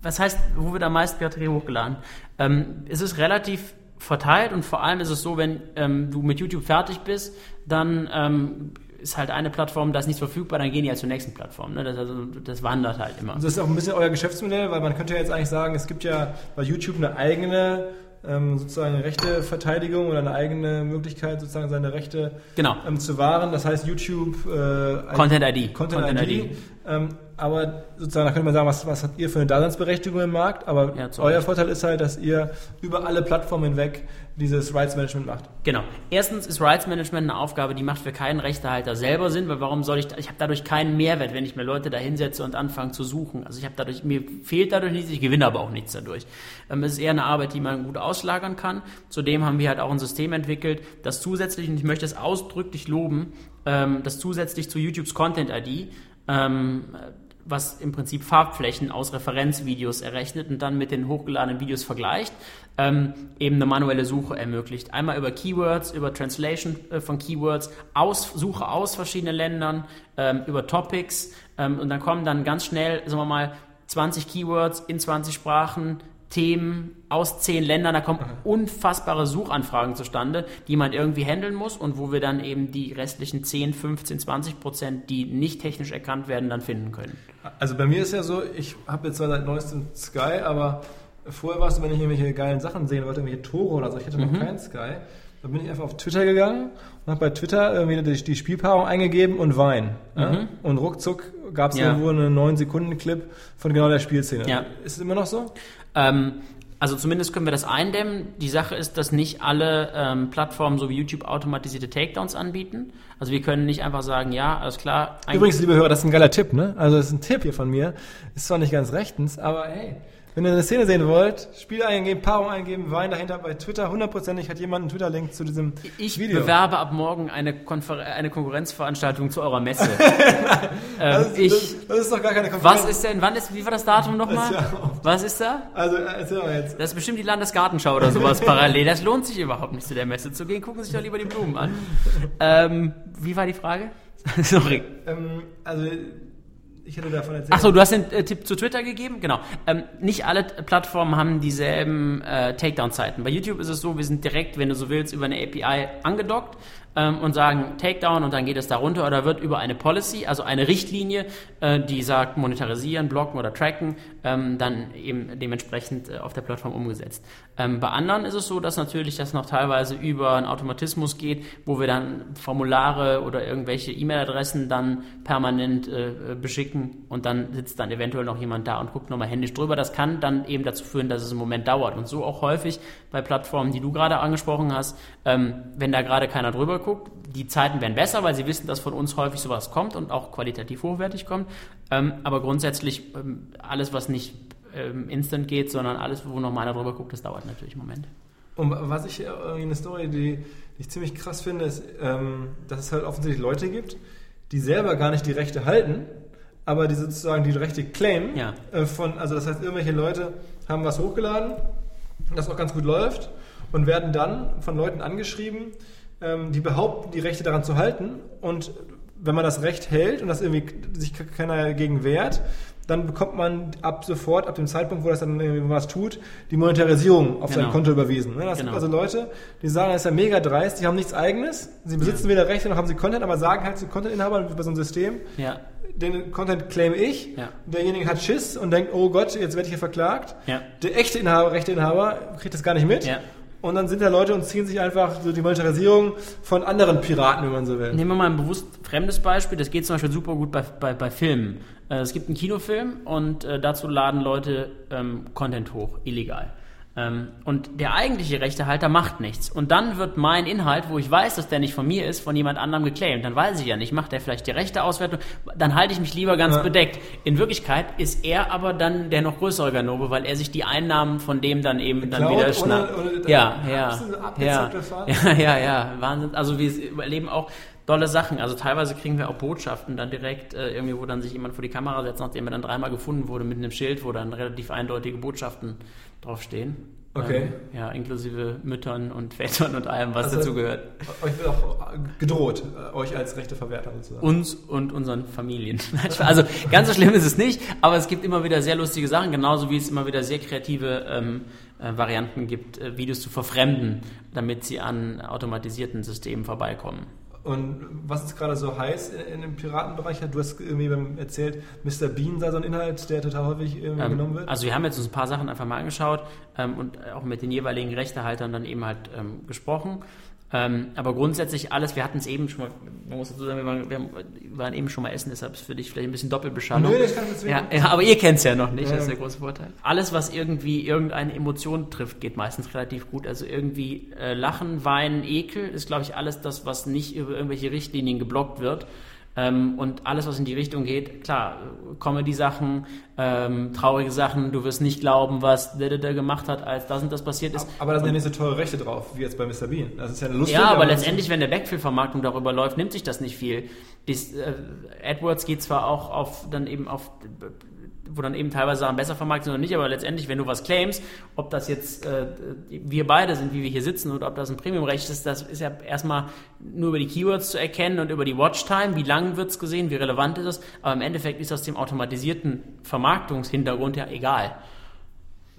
C: was heißt, wo wird am meisten Piraterie hochgeladen? Ähm, es ist relativ verteilt und vor allem ist es so, wenn ähm, du mit YouTube fertig bist, dann ähm, ist halt eine Plattform, da ist nichts verfügbar, dann gehen die halt zur nächsten Plattform. Ne? Das, also, das wandert halt immer.
B: Das ist auch ein bisschen euer Geschäftsmodell, weil man könnte ja jetzt eigentlich sagen, es gibt ja bei YouTube eine eigene ähm, sozusagen Rechteverteidigung oder eine eigene Möglichkeit, sozusagen seine Rechte
C: Genau.
B: ähm, zu wahren. Das heißt YouTube äh,
C: Content ID.
B: Content,
C: Content
B: ID.
C: ID.
B: Ähm, aber sozusagen, da könnte man sagen, was, was habt ihr für eine Daseinsberechtigung im Markt? Aber
C: Ja,
B: euer
C: Recht.
B: Vorteil ist halt, dass ihr über alle Plattformen hinweg dieses Rights Management macht.
C: Genau. Erstens ist Rights Management eine Aufgabe, die macht für keinen Rechtehalter selber Sinn, weil warum soll ich, ich habe dadurch keinen Mehrwert, wenn ich mir Leute da hinsetze und anfange zu suchen. Also ich habe dadurch, mir fehlt dadurch nichts, ich gewinne aber auch nichts dadurch. Ähm, es ist eher eine Arbeit, die man gut auslagern kann. Zudem haben wir halt auch ein System entwickelt, das zusätzlich, und ich möchte es ausdrücklich loben, ähm, das zusätzlich zu YouTubes Content ID, ähm, was im Prinzip Farbflächen aus Referenzvideos errechnet und dann mit den hochgeladenen Videos vergleicht, ähm, eben eine manuelle Suche ermöglicht. Einmal über Keywords, über Translation äh, von Keywords, aus, Suche aus verschiedenen Ländern, ähm, über Topics ähm, und dann kommen dann ganz schnell, sagen wir mal, 20 Keywords in 20 Sprachen, Themen aus 10 Ländern, da kommen unfassbare Suchanfragen zustande, die man irgendwie handeln muss und wo wir dann eben die restlichen 10, 15, 20 Prozent, die nicht technisch erkannt werden, dann finden können.
B: Also bei mir ist ja so, ich habe jetzt zwar seit neuestem Sky, aber vorher war es so, wenn ich irgendwelche geilen Sachen sehen wollte, irgendwelche Tore oder so, ich hatte noch
C: Mhm.
B: keinen Sky, dann bin ich einfach auf Twitter gegangen und habe bei Twitter irgendwie die, die Spielpaarung eingegeben und Wein. Ja? Und ruckzuck gab es.
C: Ja.
B: irgendwo einen 9-Sekunden-Clip von genau der Spielszene.
C: Ja.
B: Ist es immer noch so?
C: Ähm, also zumindest können wir das eindämmen. Die Sache ist, dass nicht alle ähm, Plattformen so wie YouTube automatisierte Takedowns anbieten. Also wir können nicht einfach sagen, ja, alles klar.
B: Übrigens, liebe Hörer, das ist ein geiler Tipp, ne? Also das ist ein Tipp hier von mir. Ist zwar nicht ganz rechtens, aber hey, wenn ihr eine Szene sehen wollt, Spiel eingeben, Paarung eingeben, Wein dahinter bei Twitter, hundertprozentig hat jemand einen Twitter-Link zu diesem
C: ich
B: Video.
C: bewerbe ab morgen eine, Konfer eine Konkurrenzveranstaltung zu eurer Messe. ähm,
B: Das,
C: ich,
B: das, ist doch gar keine Konferenz.
C: was ist denn, wann ist, wie war das Datum nochmal?
B: Ist ja-
C: Was ist da?
B: Also, äh, erzähl mal jetzt.
C: Das ist bestimmt die Landesgartenschau oder sowas parallel. Das lohnt sich überhaupt nicht, zu der Messe zu gehen. Gucken Sie sich doch lieber die Blumen an. Ähm, wie war die Frage? Sorry.
B: Ähm, also, ich hätte davon erzählt.
C: Achso, du hast den äh, Tipp zu Twitter gegeben? Genau. Ähm, nicht alle Plattformen haben dieselben äh, Takedown-Zeiten. Bei YouTube ist es so, wir sind direkt, wenn du so willst, über eine API angedockt ähm, und sagen Takedown und dann geht es da runter oder wird über eine Policy, also eine Richtlinie, äh, die sagt monetarisieren, blocken oder tracken, ähm, dann eben dementsprechend äh, auf der Plattform umgesetzt. Ähm, bei anderen ist es so, dass natürlich das noch teilweise über einen Automatismus geht, wo wir dann Formulare oder irgendwelche E-Mail-Adressen dann permanent äh, beschicken und dann sitzt dann eventuell noch jemand da und guckt nochmal händisch drüber. Das kann dann eben dazu führen, dass es einen Moment dauert. Und so auch häufig bei Plattformen, die du gerade angesprochen hast, ähm, wenn da gerade keiner drüber guckt, die Zeiten werden besser, weil sie wissen, dass von uns häufig sowas kommt und auch qualitativ hochwertig kommt. Ähm, aber grundsätzlich ähm, alles, was nicht ähm, instant geht, sondern alles, wo noch mal einer drüber guckt, das dauert natürlich einen Moment.
B: Und was ich äh, irgendwie eine Story, die, ich ziemlich krass finde, ist, ähm, dass es halt offensichtlich Leute gibt, die selber gar nicht die Rechte halten, aber die sozusagen die Rechte claimen.
C: Ja.
B: Äh, von, also das heißt, irgendwelche Leute haben was hochgeladen, das auch ganz gut läuft und werden dann von Leuten angeschrieben, ähm, die behaupten, die Rechte daran zu halten und wenn man das Recht hält und das irgendwie sich keiner dagegen wehrt, dann bekommt man ab sofort, ab dem Zeitpunkt, wo das dann irgendwie was tut, die Monetarisierung auf
C: Genau.
B: sein Konto überwiesen. Ne? Das
C: Genau.
B: sind also Leute, die sagen, das ist ja mega dreist, die haben nichts eigenes, sie besitzen weder Rechte noch haben sie Content, aber sagen halt zu Content-Inhabern bei so einem System,
C: Ja,
B: den Content claim ich,
C: Ja.
B: derjenige hat Schiss und denkt, oh Gott, jetzt werde ich hier verklagt.
C: Ja.
B: Der echte Inhaber, Rechteinhaber kriegt das gar nicht mit. Und dann sind da Leute und ziehen sich einfach so die Monetarisierung von anderen Piraten, wenn man so will.
C: Nehmen wir mal ein bewusst fremdes Beispiel. Das geht zum Beispiel super gut bei, bei, bei Filmen. Äh, es gibt einen Kinofilm und äh, dazu laden Leute ähm, Content hoch, illegal. Ähm, und der eigentliche Rechtehalter macht nichts. Und dann wird mein Inhalt, wo ich weiß, dass der nicht von mir ist, von jemand anderem geclaimed. Dann weiß ich ja nicht, macht der vielleicht die rechte Auswertung. Dann halte ich mich lieber ganz
B: Ja.
C: bedeckt. In Wirklichkeit ist er aber dann der noch größere Ganove, weil er sich die Einnahmen von dem dann eben dann
B: Klaut
C: wieder schnappt.
B: ohne-
C: ja, ja, ja,
B: Fahrt.
C: ja, ja, ja, Wahnsinn. Also wir erleben auch tolle Sachen. Also teilweise kriegen wir auch Botschaften dann direkt äh, irgendwie, wo dann sich jemand vor die Kamera setzt, nachdem er dann dreimal gefunden wurde mit einem Schild, wo dann relativ eindeutige Botschaften draufstehen.
B: Okay.
C: Ähm, ja, inklusive Müttern und Vätern und allem, was
B: Also-
C: dazu gehört.
B: Euch wird auch gedroht, äh, euch als Rechteverwerter sozusagen.
C: Uns und unseren Familien. Also ganz so schlimm ist es nicht, aber es gibt immer wieder sehr lustige Sachen, genauso wie es immer wieder sehr kreative ähm, äh, Varianten gibt, äh, Videos zu verfremden, damit sie an automatisierten Systemen vorbeikommen.
B: Und was ist gerade so heiß in, in dem Piratenbereich? Du hast irgendwie erzählt, Mr. Bean sei so ein Inhalt, der total häufig
C: Ähm,
B: genommen wird.
C: Also wir haben jetzt uns ein paar Sachen einfach mal angeschaut ähm, und auch mit den jeweiligen Rechtehaltern dann eben halt ähm, gesprochen. Ähm, aber grundsätzlich alles, wir hatten es eben schon mal, man muss dazu sagen, wir waren, wir waren eben schon mal essen, deshalb ist für dich vielleicht ein bisschen Doppelbeschallung.
B: Nö, das kann deswegen-
C: ja, ja, aber ihr kennt es ja noch nicht,
B: Ja.
C: das ist der große Vorteil. Alles, was irgendwie irgendeine Emotion trifft, geht meistens relativ gut. Also irgendwie äh, Lachen, Weinen, Ekel ist, glaube ich, alles das, was nicht über irgendwelche Richtlinien geblockt wird. Ähm, und alles, was in die Richtung geht, klar, Comedy-Sachen, ähm, traurige Sachen, du wirst nicht glauben, was der, der, der gemacht hat, als das und das passiert ist.
B: aber da sind ja nicht so teure Rechte drauf, wie jetzt bei Mr. Bean. Das ist ja eine lustige
C: Ja, aber letztendlich, wenn der Backfill-Vermarktung darüber läuft, nimmt sich das nicht viel. Dies, äh, AdWords geht zwar auch auf dann eben auf wo dann eben teilweise Sachen besser vermarktet sind oder nicht, aber letztendlich, wenn du was claimst, ob das jetzt äh, wir beide sind, wie wir hier sitzen, oder ob das ein Premium-Recht ist, das ist ja erstmal nur über die Keywords zu erkennen und über die Watchtime, wie lang wird's gesehen, wie relevant ist es, aber im Endeffekt ist das dem automatisierten Vermarktungshintergrund ja egal.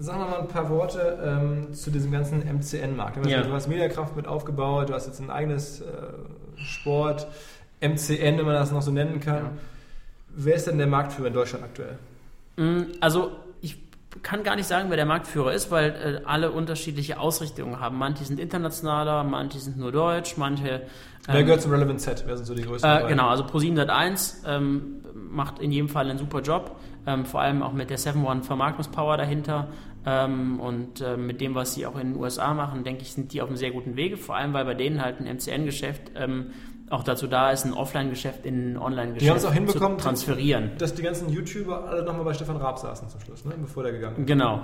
B: Sag noch mal ein paar Worte ähm, zu diesem ganzen MCN-Markt. Du hast-
C: Ja.
B: Du hast Mediakraft mit aufgebaut, du hast jetzt ein eigenes äh, Sport, MCN, wenn man das noch so nennen kann.
C: Ja.
B: Wer ist denn der Marktführer in Deutschland aktuell?
C: Mm, Also ich kann gar nicht sagen, wer der Marktführer ist, weil äh, alle unterschiedliche Ausrichtungen haben. Manche sind internationaler, manche sind nur deutsch, manche...
B: Wer
C: ähm,
B: gehört zum Relevant Set? Wer sind so die größten?
C: äh, genau, also Pro7 Sat1 ähm, macht in jedem Fall einen super Job, ähm, vor allem auch mit der 7-One Vermarktungspower dahinter ähm, und äh, mit dem, was sie auch in den USA machen, denke ich, sind die auf einem sehr guten Wege, vor allem weil bei denen halt ein MCN-Geschäft ähm, auch dazu da ist, ein Offline-Geschäft in ein Online-Geschäft
B: haben es auch hinbekommen,
C: zu transferieren.
B: dass die ganzen YouTuber alle nochmal bei Stefan Raab saßen zum Schluss, ne? bevor der gegangen ist.
C: Genau.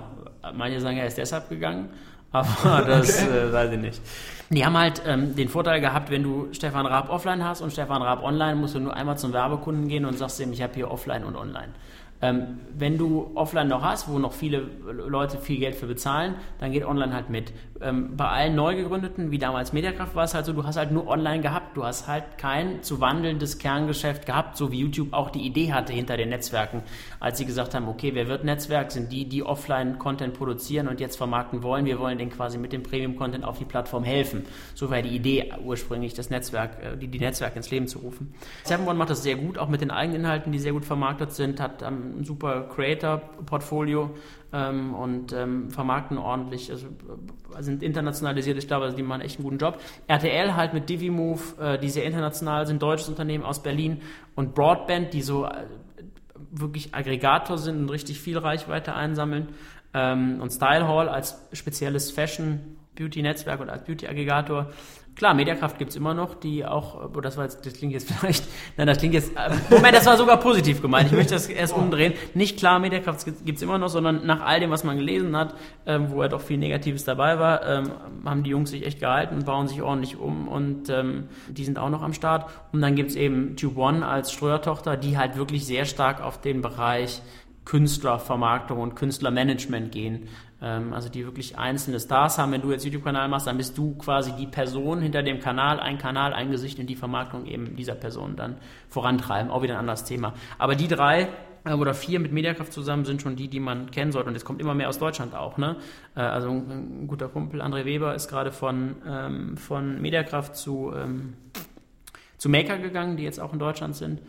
C: Manche sagen, er ist deshalb gegangen, aber das äh, weiß ich nicht. Die haben halt ähm, den Vorteil gehabt, wenn du Stefan Raab offline hast und Stefan Raab online, musst du nur einmal zum Werbekunden gehen und sagst ihm, ich habe hier offline und online. Ähm, wenn du offline noch hast, wo noch viele Leute viel Geld für bezahlen, dann geht online halt mit. Ähm, bei allen neu gegründeten, wie damals Mediakraft, war es halt so, du hast halt nur online gehabt. Du hast halt kein zu wandelndes Kerngeschäft gehabt, so wie YouTube auch die Idee hatte hinter den Netzwerken, als sie gesagt haben, okay, wer wird Netzwerk? Sind die, die offline Content produzieren und jetzt vermarkten wollen. Wir wollen denen quasi mit dem Premium-Content auf die Plattform helfen. So war die Idee ursprünglich, das Netzwerk, äh, die, die Netzwerke ins Leben zu rufen. Seven macht das sehr gut, auch mit den eigenen Inhalten, die sehr gut vermarktet sind, hat ähm, ein super Creator-Portfolio ähm, und ähm, vermarkten ordentlich, also äh, sind internationalisiert, ich glaube, also die machen echt einen guten Job. RTL halt mit Divimove, äh, die sehr international sind, deutsches Unternehmen aus Berlin und Broadband, die so äh, wirklich Aggregator sind und richtig viel Reichweite einsammeln. Ähm, und Style Hall als spezielles Fashion Beauty Netzwerk und als Beauty Aggregator. Klar, Mediakraft gibt's immer noch, die auch, oh, das war jetzt, das klingt jetzt vielleicht, nein, das klingt jetzt, äh, Moment, das war sogar positiv gemeint, ich möchte das erst umdrehen. Nicht klar, Mediakraft gibt's immer noch, sondern nach all dem, was man gelesen hat, ähm, wo ja doch viel Negatives dabei war, ähm, haben die Jungs sich echt gehalten und bauen sich ordentlich um und ähm, die sind auch noch am Start. Und dann gibt's eben Tube One als Ströer-Tochter, die halt wirklich sehr stark auf den Bereich Künstlervermarktung und Künstlermanagement gehen. Ähm, also die wirklich einzelne Stars haben. Wenn du jetzt YouTube-Kanal machst, dann bist du quasi die Person hinter dem Kanal, ein Kanal, ein Gesicht und die Vermarktung eben dieser Person dann vorantreiben. Auch wieder ein anderes Thema. Aber die drei äh, oder vier mit Mediakraft zusammen sind schon die, die man kennen sollte. Und es kommt immer mehr aus Deutschland auch. Ne? Äh, also ein, guter Kumpel, André Weber, ist gerade von, ähm, von Mediakraft zu, ähm, zu Maker gegangen, die jetzt auch in Deutschland sind.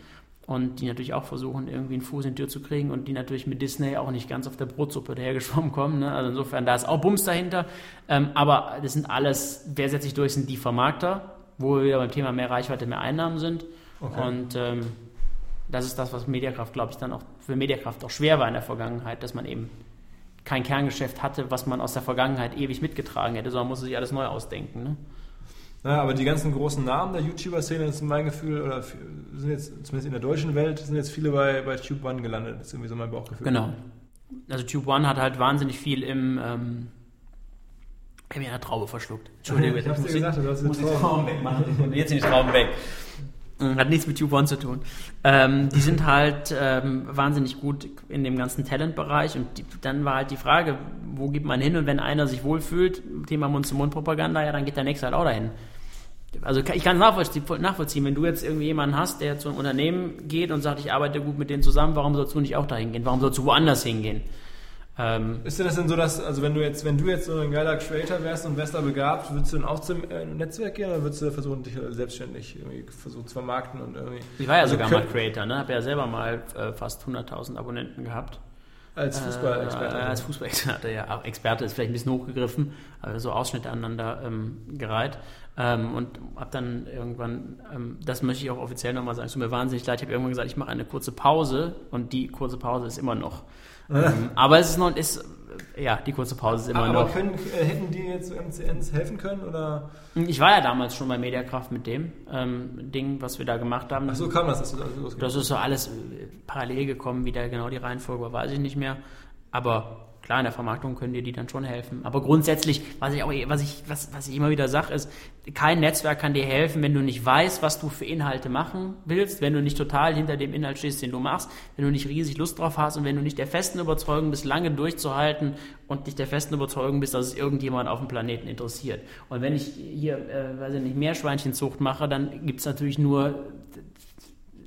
C: Und die natürlich auch versuchen, irgendwie einen Fuß in die Tür zu kriegen und die natürlich mit Disney auch nicht ganz auf der Brotsuppe dahergeschwommen kommen. Ne? Also insofern, da ist auch Bums dahinter. Ähm, aber das sind alles, wer setzt sich durch, sind die Vermarkter, wo wir wieder beim Thema mehr Reichweite, mehr Einnahmen sind. Okay. Und ähm, das ist das, was Mediakraft, glaube ich, dann auch für Mediakraft auch schwer war in der Vergangenheit, dass man eben kein Kerngeschäft hatte, was man aus der Vergangenheit ewig mitgetragen hätte, sondern musste sich alles neu ausdenken. Ne?
B: Naja, aber die ganzen großen Namen der YouTuber-Szene, ist mein Gefühl, oder sind jetzt, zumindest in der deutschen Welt, sind jetzt viele bei, bei Tube One gelandet. Das ist irgendwie so mein Bauchgefühl.
C: Genau. Also Tube One hat halt wahnsinnig viel im. Ähm, ich habe mir eine Traube verschluckt.
B: Entschuldigung, ich hab's dir gesagt, du hast den Traum
C: wegmachen. Jetzt sind die Trauben weg. Hm, hat nichts mit Tube One zu tun. Ähm, die sind halt ähm, wahnsinnig gut in dem ganzen Talent-Bereich und die, dann war halt die Frage, wo geht man hin und wenn einer sich wohlfühlt, Thema Mund-zu-Mund-Propaganda, ja, dann geht der nächste halt auch dahin. Also ich kann es nachvollziehen, wenn du jetzt irgendwie jemanden hast, der zu einem Unternehmen geht und sagt, ich arbeite gut mit denen zusammen, warum sollst du nicht auch dahin gehen? Warum sollst du woanders hingehen?
B: Ähm, ist denn das denn so, dass, also wenn du jetzt, wenn du jetzt so ein geiler Creator wärst und wärst da begabt, würdest du dann auch zum äh, Netzwerk gehen oder würdest du versuchen, dich selbstständig irgendwie versuchen zu vermarkten und irgendwie.
C: Ich war ja also sogar mal Creator, ne? Hab ja selber mal äh, fast 100.000 Abonnenten gehabt.
B: Als Fußballexperte. Äh,
C: als Fußballexperte, ja. Auch Experte ist vielleicht ein bisschen hochgegriffen, aber so Ausschnitte aneinander ähm, gereiht. Ähm, und habe dann irgendwann, ähm, das möchte ich auch offiziell nochmal sagen, es tut mir wahnsinnig leid, ich habe irgendwann gesagt, ich mache eine kurze Pause und die kurze Pause ist immer noch ähm, aber es ist noch, ist, ja, die kurze Pause ist immer aber noch.
B: Aber können, äh, hätten die jetzt MCNs helfen können oder?
C: Ich war ja damals schon bei Mediakraft mit dem ähm, Ding, was wir da gemacht haben.
B: Ach so kam das. Das,
C: das ist so alles äh, parallel gekommen, wie da genau die Reihenfolge war, weiß ich nicht mehr. Aber Klar, in der Vermarktung können dir die dann schon helfen. Aber grundsätzlich, was ich auch, was ich, was, was ich immer wieder sage, ist, kein Netzwerk kann dir helfen, wenn du nicht weißt, was du für Inhalte machen willst, wenn du nicht total hinter dem Inhalt stehst, den du machst, wenn du nicht riesig Lust drauf hast und wenn du nicht der festen Überzeugung bist, lange durchzuhalten und nicht der festen Überzeugung bist, dass es irgendjemand auf dem Planeten interessiert. Und wenn ich hier, äh, weiß ich nicht, Meerschweinchenzucht mache, dann gibt es natürlich nur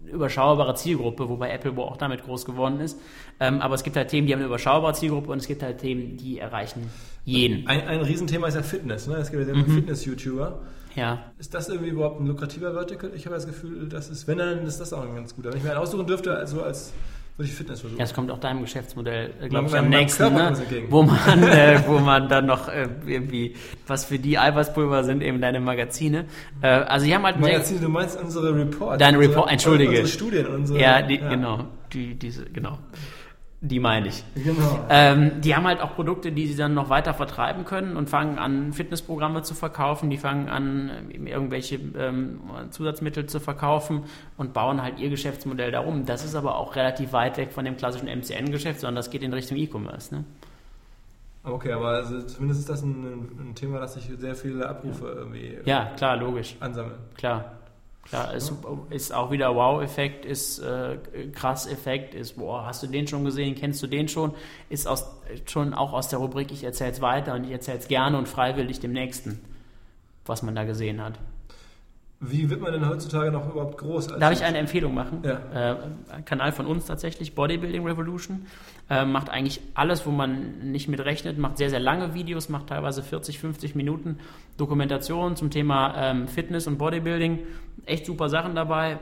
C: überschaubare Zielgruppe, wobei Apple wohl auch damit groß geworden ist. Ähm, aber es gibt halt Themen, die haben eine überschaubare Zielgruppe und es gibt halt Themen, die erreichen jeden.
B: Ein, ein Riesenthema ist ja Fitness. Ne? Es gibt ja mhm. Fitness-YouTuber.
C: Ja.
B: Ist das irgendwie überhaupt ein lukrativer Vertical? Ich habe das Gefühl, dass es, wenn dann ist das auch ein ganz guter. Wenn ich mir einen aussuchen dürfte, also als würde ich Fitness versuchen.
C: Ja, es kommt auch deinem Geschäftsmodell, äh, glaube ich, am nächsten, ne? wo man, äh, wo man dann noch äh, irgendwie, was für die Eiweißpulver sind, eben deine Magazine. Äh, also die haben halt
B: Magazine, du meinst unsere Reports.
C: Deine Report, entschuldige.
B: Unsere Studien, unsere.
C: Ja, die, ja. genau, die, diese, genau. Die meine ich. Genau. Ähm, die haben halt auch Produkte, die sie dann noch weiter vertreiben können und fangen an, Fitnessprogramme zu verkaufen. Die fangen an, irgendwelche ähm, Zusatzmittel zu verkaufen und bauen halt ihr Geschäftsmodell darum. Das ist aber auch relativ weit weg von dem klassischen MCN-Geschäft, sondern das geht in Richtung E-Commerce. Ne?
B: Okay, aber also zumindest ist das ein, ein, Thema, das sich sehr viele Abrufe ja. irgendwie
C: ja, klar, logisch.
B: ansammeln.
C: Klar. Klar, ist, ist auch wieder Wow-Effekt, ist äh, Krass-Effekt, ist, boah, hast du den schon gesehen, kennst du den schon? Ist aus, schon auch aus der Rubrik, ich erzähle es weiter und ich erzähle es gerne und freiwillig dem Nächsten, was man da gesehen hat.
B: Wie wird man denn heutzutage noch überhaupt groß?
C: Darf ich eine Empfehlung machen?
B: Ja.
C: Äh, Kanal von uns tatsächlich, Bodybuilding Revolution. Äh, macht eigentlich alles, wo man nicht mit rechnet, macht sehr, sehr lange Videos, macht teilweise 40, 50 Minuten Dokumentation zum Thema ähm, Fitness und Bodybuilding. Echt super Sachen dabei.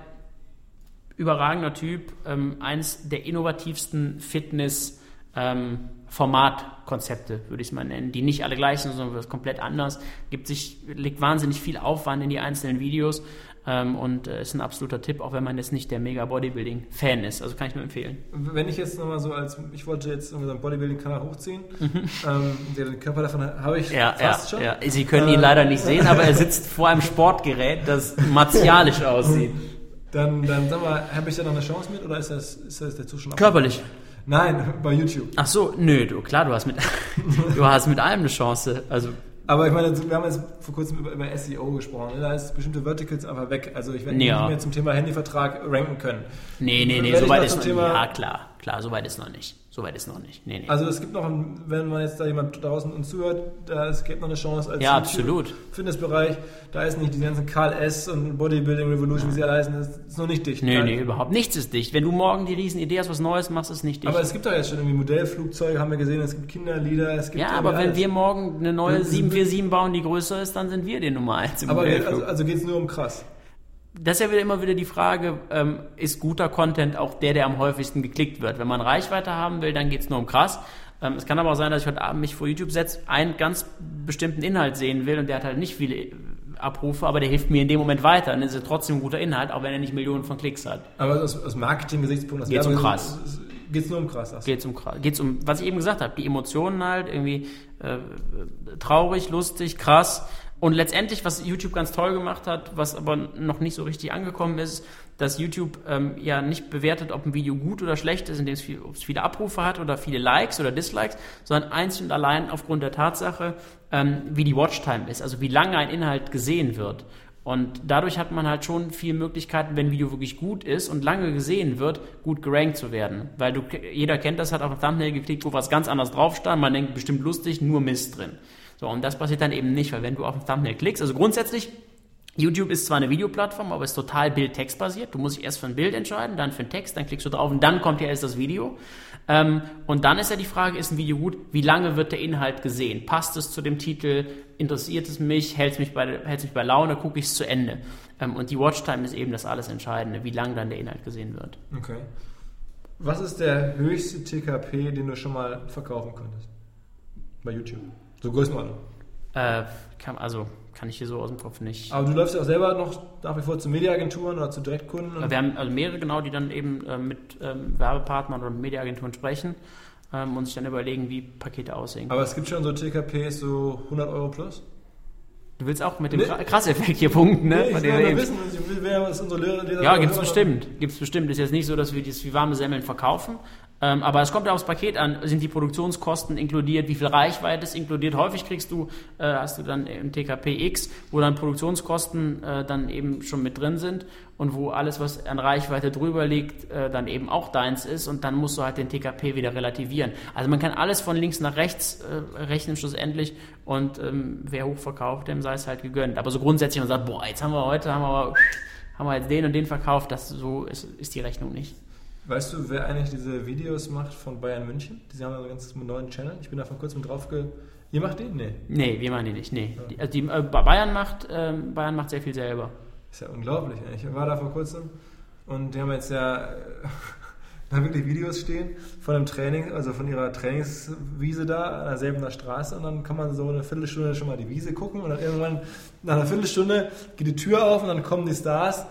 C: Überragender Typ. Ähm, eins der innovativsten Fitness- ähm, Formatkonzepte, würde ich es mal nennen, die nicht alle gleich sind, sondern komplett anders. Gibt sich, legt wahnsinnig viel Aufwand in die einzelnen Videos ähm, und äh, ist ein absoluter Tipp, auch wenn man jetzt nicht der mega Bodybuilding-Fan ist. Also kann ich nur empfehlen.
B: Wenn ich jetzt nochmal so als, ich wollte jetzt so einen Bodybuilding-Kanal hochziehen, mhm. ähm, den Körper davon habe ich
C: ja, fast ja, schon. Ja. Sie können ihn äh, leider nicht sehen, aber er sitzt vor einem Sportgerät, das martialisch aussieht.
B: Dann, dann sag mal, habe ich da noch eine Chance mit oder ist das, ist das der Zustand?
C: Körperlich.
B: Nein, bei YouTube.
C: Ach so, nö, du, klar, du hast mit, du hast mit allem eine Chance. Also
B: Aber ich meine, wir haben jetzt vor kurzem über, über SEO gesprochen. ne? Da ist bestimmte Verticals einfach weg. Also ich werde
C: Ja.
B: nicht mehr zum Thema Handyvertrag ranken können.
C: Nee, nee, nee, soweit ist noch nicht. Ja, klar, klar, soweit ist noch nicht. Soweit ist noch nicht. Nee, nee.
B: Also es gibt noch, ein- wenn man jetzt da jemand draußen uns zuhört, da es gibt noch eine Chance als
C: Ja, absolut.
B: Fitnessbereich. Da ist nicht die ganzen Karl S. und Bodybuilding Revolution, wie sie alle heißen, das ist noch nicht dicht.
C: nee, nee, überhaupt. Nichts ist dicht. Wenn du morgen die Riesenidee hast, was Neues machst, ist nicht dicht.
B: Aber es gibt doch jetzt schon irgendwie Modellflugzeuge, haben wir gesehen, es gibt Kinderlieder, es gibt
C: ja, aber wenn
B: alles.
C: wir morgen eine neue
B: Das ist-
C: 747 bauen, die größer ist, dann sind wir die Nummer 1 im
B: Aber geht, also, also geht es nur um krass.
C: Das ist ja wieder immer wieder die Frage, ähm, ist guter Content auch der, der am häufigsten geklickt wird? Wenn man Reichweite haben will, dann geht es nur um krass. Ähm, es kann aber auch sein, dass ich heute Abend mich vor YouTube setze, einen ganz bestimmten Inhalt sehen will und der hat halt nicht viele äh, Abrufe, aber der hilft mir in dem Moment weiter. Dann ist es trotzdem ein guter Inhalt, auch wenn er nicht Millionen von Klicks hat.
B: Aber aus, aus Marketing-Gesichtspunkt, aus
C: Geht's um krass.
B: Geht's nur um krass. Ach so.
C: Geht's um krass- geht's um, was ich eben gesagt habe, die Emotionen halt irgendwie äh, traurig, lustig, krass. Und letztendlich, was YouTube ganz toll gemacht hat, was aber noch nicht so richtig angekommen ist, dass YouTube ähm, ja nicht bewertet, ob ein Video gut oder schlecht ist, indem es, viel, ob es viele Abrufe hat oder viele Likes oder Dislikes, sondern einzig und allein aufgrund der Tatsache, ähm, wie die Watchtime ist, also wie lange ein Inhalt gesehen wird. Und dadurch hat man halt schon viele Möglichkeiten, wenn ein Video wirklich gut ist und lange gesehen wird, gut gerankt zu werden. Weil du, jeder kennt das, hat auf ein Thumbnail geklickt, wo was ganz anderes drauf stand, man denkt, bestimmt lustig, nur Mist drin. So, und das passiert dann eben nicht, weil wenn du auf ein Thumbnail klickst, also grundsätzlich, YouTube ist zwar eine Videoplattform, aber ist total Bild-Text basiert. Du musst dich erst für ein Bild entscheiden, dann für einen Text, dann klickst du drauf und dann kommt ja erst das Video. Ähm, und dann ist ja die Frage, ist ein Video gut? Wie lange wird der Inhalt gesehen? Passt es zu dem Titel? Interessiert es mich? Hält es mich bei, mich bei Laune? Gucke ich es zu Ende? Ähm, und die Watchtime ist eben das alles Entscheidende, wie lange dann der Inhalt gesehen wird.
B: Okay. Was ist der höchste TKP, den du schon mal verkaufen konntest? Bei YouTube. So Größenordnung.
C: Äh, kann, also kann ich hier so aus dem Kopf nicht.
B: Aber du läufst ja auch selber noch nach wie vor zu Mediaagenturen oder zu Direktkunden. Und
C: Wir haben also mehrere genau, die dann eben äh, mit ähm, Werbepartnern oder Mediaagenturen sprechen ähm, und sich dann überlegen, wie Pakete aussehen.
B: aber es gibt schon so TKPs, so 100 Euro plus.
C: Du willst auch mit dem
B: Nee.
C: Kra- Krasseffekt hier punkten, ne?
B: Nee, ich will nur wissen, wer was unsere Leser
C: Ja, gibt's bestimmt. Gibt's bestimmt. Ist jetzt nicht so, dass wir das wie warme Semmeln verkaufen. Ähm, aber es kommt ja aufs Paket an. Sind die Produktionskosten inkludiert? Wie viel Reichweite ist inkludiert? Häufig kriegst du, äh, hast du dann im TKP X, wo dann Produktionskosten äh, dann eben schon mit drin sind und wo alles, was an Reichweite drüber liegt, äh, dann eben auch deins ist und dann musst du halt den TKP wieder relativieren. Also man kann alles von links nach rechts äh, rechnen schlussendlich und ähm, wer hoch verkauft, dem sei es halt gegönnt. Aber so grundsätzlich man sagt, boah, jetzt haben wir heute, haben wir, haben wir jetzt den und den verkauft, das so ist, ist die Rechnung nicht.
B: Weißt du, wer eigentlich diese Videos macht von Bayern München? Die haben ja einen ganz neuen Channel. Ich bin da vor kurzem drauf ge... Ihr macht den? Nee.
C: Nee, wir machen die nicht. Nee. Die, also die, äh, Bayern, macht, ähm, Bayern macht sehr viel selber.
B: Ist ja unglaublich. Ich war da vor kurzem und die haben jetzt ja äh, da wirklich Videos stehen von einem Training, also von ihrer Trainingswiese da an der Selbener Straße und dann kann man so eine Viertelstunde schon mal die Wiese gucken und dann irgendwann nach einer Viertelstunde geht die Tür auf und dann kommen die Stars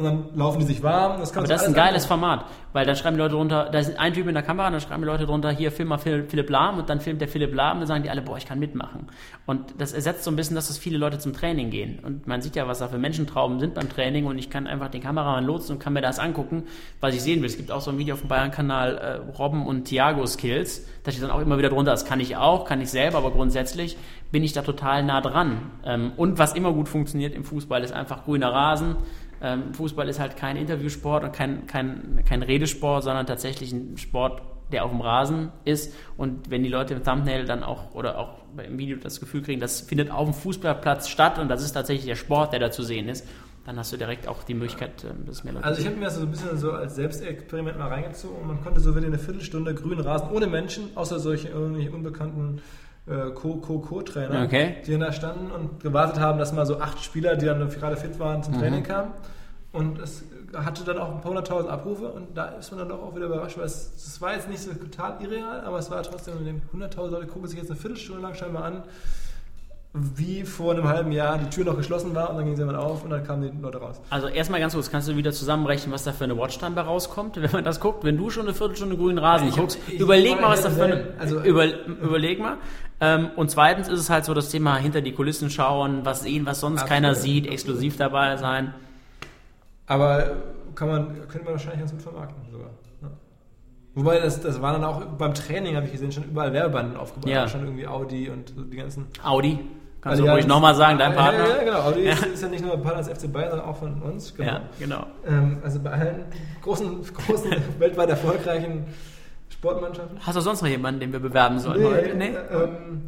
B: und dann laufen die sich warm. Das kann
C: Aber das ist ein geiles Format, weil dann schreiben die Leute drunter, da ist ein Typ in der Kamera, und dann schreiben die Leute drunter, hier film mal Phil- Philipp Lahm und dann filmt der Philipp Lahm und dann sagen die alle, boah, ich kann mitmachen. Und das ersetzt so ein bisschen, dass das viele Leute zum Training gehen. Und man sieht ja, was da für Menschentrauben sind beim Training und ich kann einfach den Kameramann lotsen und kann mir das angucken, was ich sehen will. Es gibt auch so ein Video auf dem Bayern-Kanal, äh, Robben und Thiago Skills, da steht dann auch immer wieder drunter, das kann ich auch, kann ich selber, aber grundsätzlich bin ich da total nah dran. Ähm, und was immer gut funktioniert im Fußball ist einfach grüner Rasen, ähm, Fußball ist halt kein Interviewsport und kein, kein, kein Redesport, sondern tatsächlich ein Sport, der auf dem Rasen ist. Und wenn die Leute im Thumbnail dann auch oder auch im Video das Gefühl kriegen, das findet auf dem Fußballplatz statt und das ist tatsächlich der Sport, der da zu sehen ist, dann hast du direkt auch die Möglichkeit, ähm, dass mehr Leute.
B: Also ich habe mir das so ein bisschen so als Selbstexperiment mal reingezogen und man konnte so wirklich eine Viertelstunde grünen Rasen ohne Menschen, außer solche irgendwie unbekannten äh, Co-Co-Co-Trainer,
C: Okay.
B: die dann da standen und gewartet haben, dass mal so acht Spieler, die dann gerade fit waren, zum Training kamen. Und es hatte dann auch ein paar hunderttausend Abrufe und da ist man dann doch auch wieder überrascht, weil es, es war jetzt nicht so total irreal, aber es war trotzdem hunderttausend Leute gucken sich jetzt eine Viertelstunde lang scheinbar an, wie vor einem halben Jahr die Tür noch geschlossen war und dann ging sie mal auf und dann kamen die Leute raus.
C: Also erstmal ganz kurz, kannst du wieder zusammenrechnen, was da für eine Watchtime bei rauskommt, wenn man das guckt? Wenn du schon eine Viertelstunde grünen Rasen
B: Ich hab-
C: guckst,
B: ich-
C: überleg mal, was da für eine,
B: Also-
C: über, überleg mal. Ähm, und zweitens ist es halt so das Thema hinter die Kulissen schauen, was sehen, was sonst
B: Absolut.
C: keiner sieht, exklusiv dabei sein.
B: Aber kann man, könnte man wahrscheinlich ganz gut vermarkten sogar. ne? Wobei, das, das war dann auch beim Training, habe ich gesehen, schon überall Werbebanden aufgebaut.
C: Ja.
B: Schon irgendwie Audi und die ganzen.
C: Audi. Kannst du ruhig nochmal sagen, dein Partner?
B: Ja, ja genau. Audi ja. Ist, ja nicht nur Partner des FC Bayern, sondern auch von uns.
C: Genau. Ja, genau.
B: Ähm, also bei allen großen, großen weltweit erfolgreichen Sportmannschaften.
C: Hast du sonst noch jemanden, den wir bewerben sollen?
B: Nee, nee? Ähm,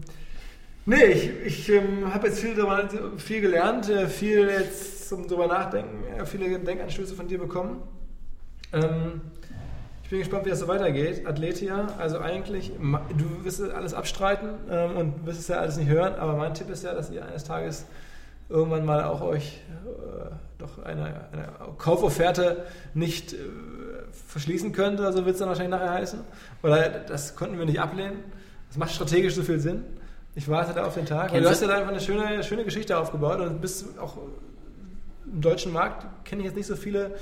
B: nee ich, ich ähm, habe jetzt viel, darüber, viel gelernt, äh, viel jetzt zum drüber nachdenken, äh, viele Denkanstöße von dir bekommen. Ähm, bin gespannt, wie das so weitergeht. Athletia, also eigentlich, du wirst alles abstreiten ähm, und wirst es ja alles nicht hören, aber mein Tipp ist ja, dass ihr eines Tages irgendwann mal auch euch äh, doch eine, eine, Kaufofferte nicht äh, verschließen könnt, oder so wird es dann wahrscheinlich nachher heißen. Oder das konnten wir nicht ablehnen. Das macht strategisch so viel Sinn. Ich warte da auf den Tag. du hast ja da einfach eine schöne, schöne Geschichte aufgebaut und bist auch im deutschen Markt, kenne ich jetzt nicht so viele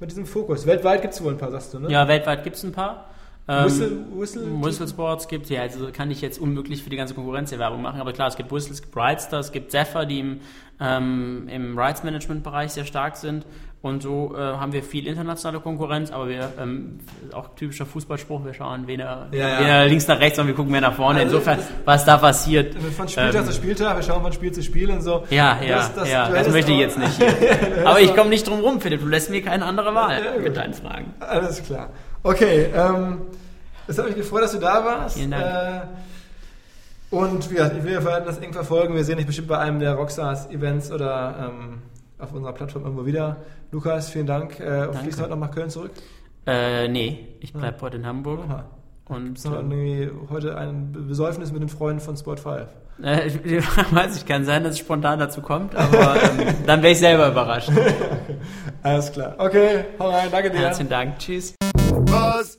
B: mit diesem Fokus. Weltweit gibt es wohl ein paar, sagst du, ne?
C: Ja, weltweit gibt es ein paar.
B: Ähm, Whistle, Whistle,
C: Whistle Sports gibt ja, also kann ich jetzt unmöglich für die ganze Konkurrenz hier Werbung machen, aber klar, es gibt Whistle, es gibt Ridestar, es gibt Zephyr, die im, ähm, im Rides Management Bereich sehr stark sind und so äh, haben wir viel internationale Konkurrenz, aber wir, ähm, auch typischer Fußballspruch, wir schauen weder, ja, ja. weder links nach rechts, sondern wir gucken mehr nach vorne. Also Insofern, was da passiert.
B: Von Spieltag ähm, zu Spieltag, wir schauen von Spiel zu Spiel und so.
C: Ja, ja, das, das, ja, das möchte ich jetzt nicht. aber ich komme nicht drum rum, Philipp, du lässt mir keine andere Wahl ja, mit deinen Fragen.
B: Alles klar. Okay, ähm, es hat mich gefreut, dass du da warst.
C: Vielen Dank. Äh,
B: und wie gesagt, wir werden das eng verfolgen. Wir sehen dich bestimmt bei einem der Rockstars-Events oder ähm, auf unserer Plattform irgendwo wieder. Lukas, vielen Dank. Äh, fliegst du heute noch nach Köln zurück?
C: Äh, nee, ich bleibe ah. heute in Hamburg. Aha.
B: Und Gibt's noch irgendwie heute ein Besäufnis mit den Freunden von Sport 5?
C: Äh, ich, weiß ich, kann sein, dass es spontan dazu kommt, aber ähm, dann wäre ich selber überrascht.
B: Alles klar. Okay, hau rein, danke dir.
C: Herzlichen Dank, tschüss.
A: Was?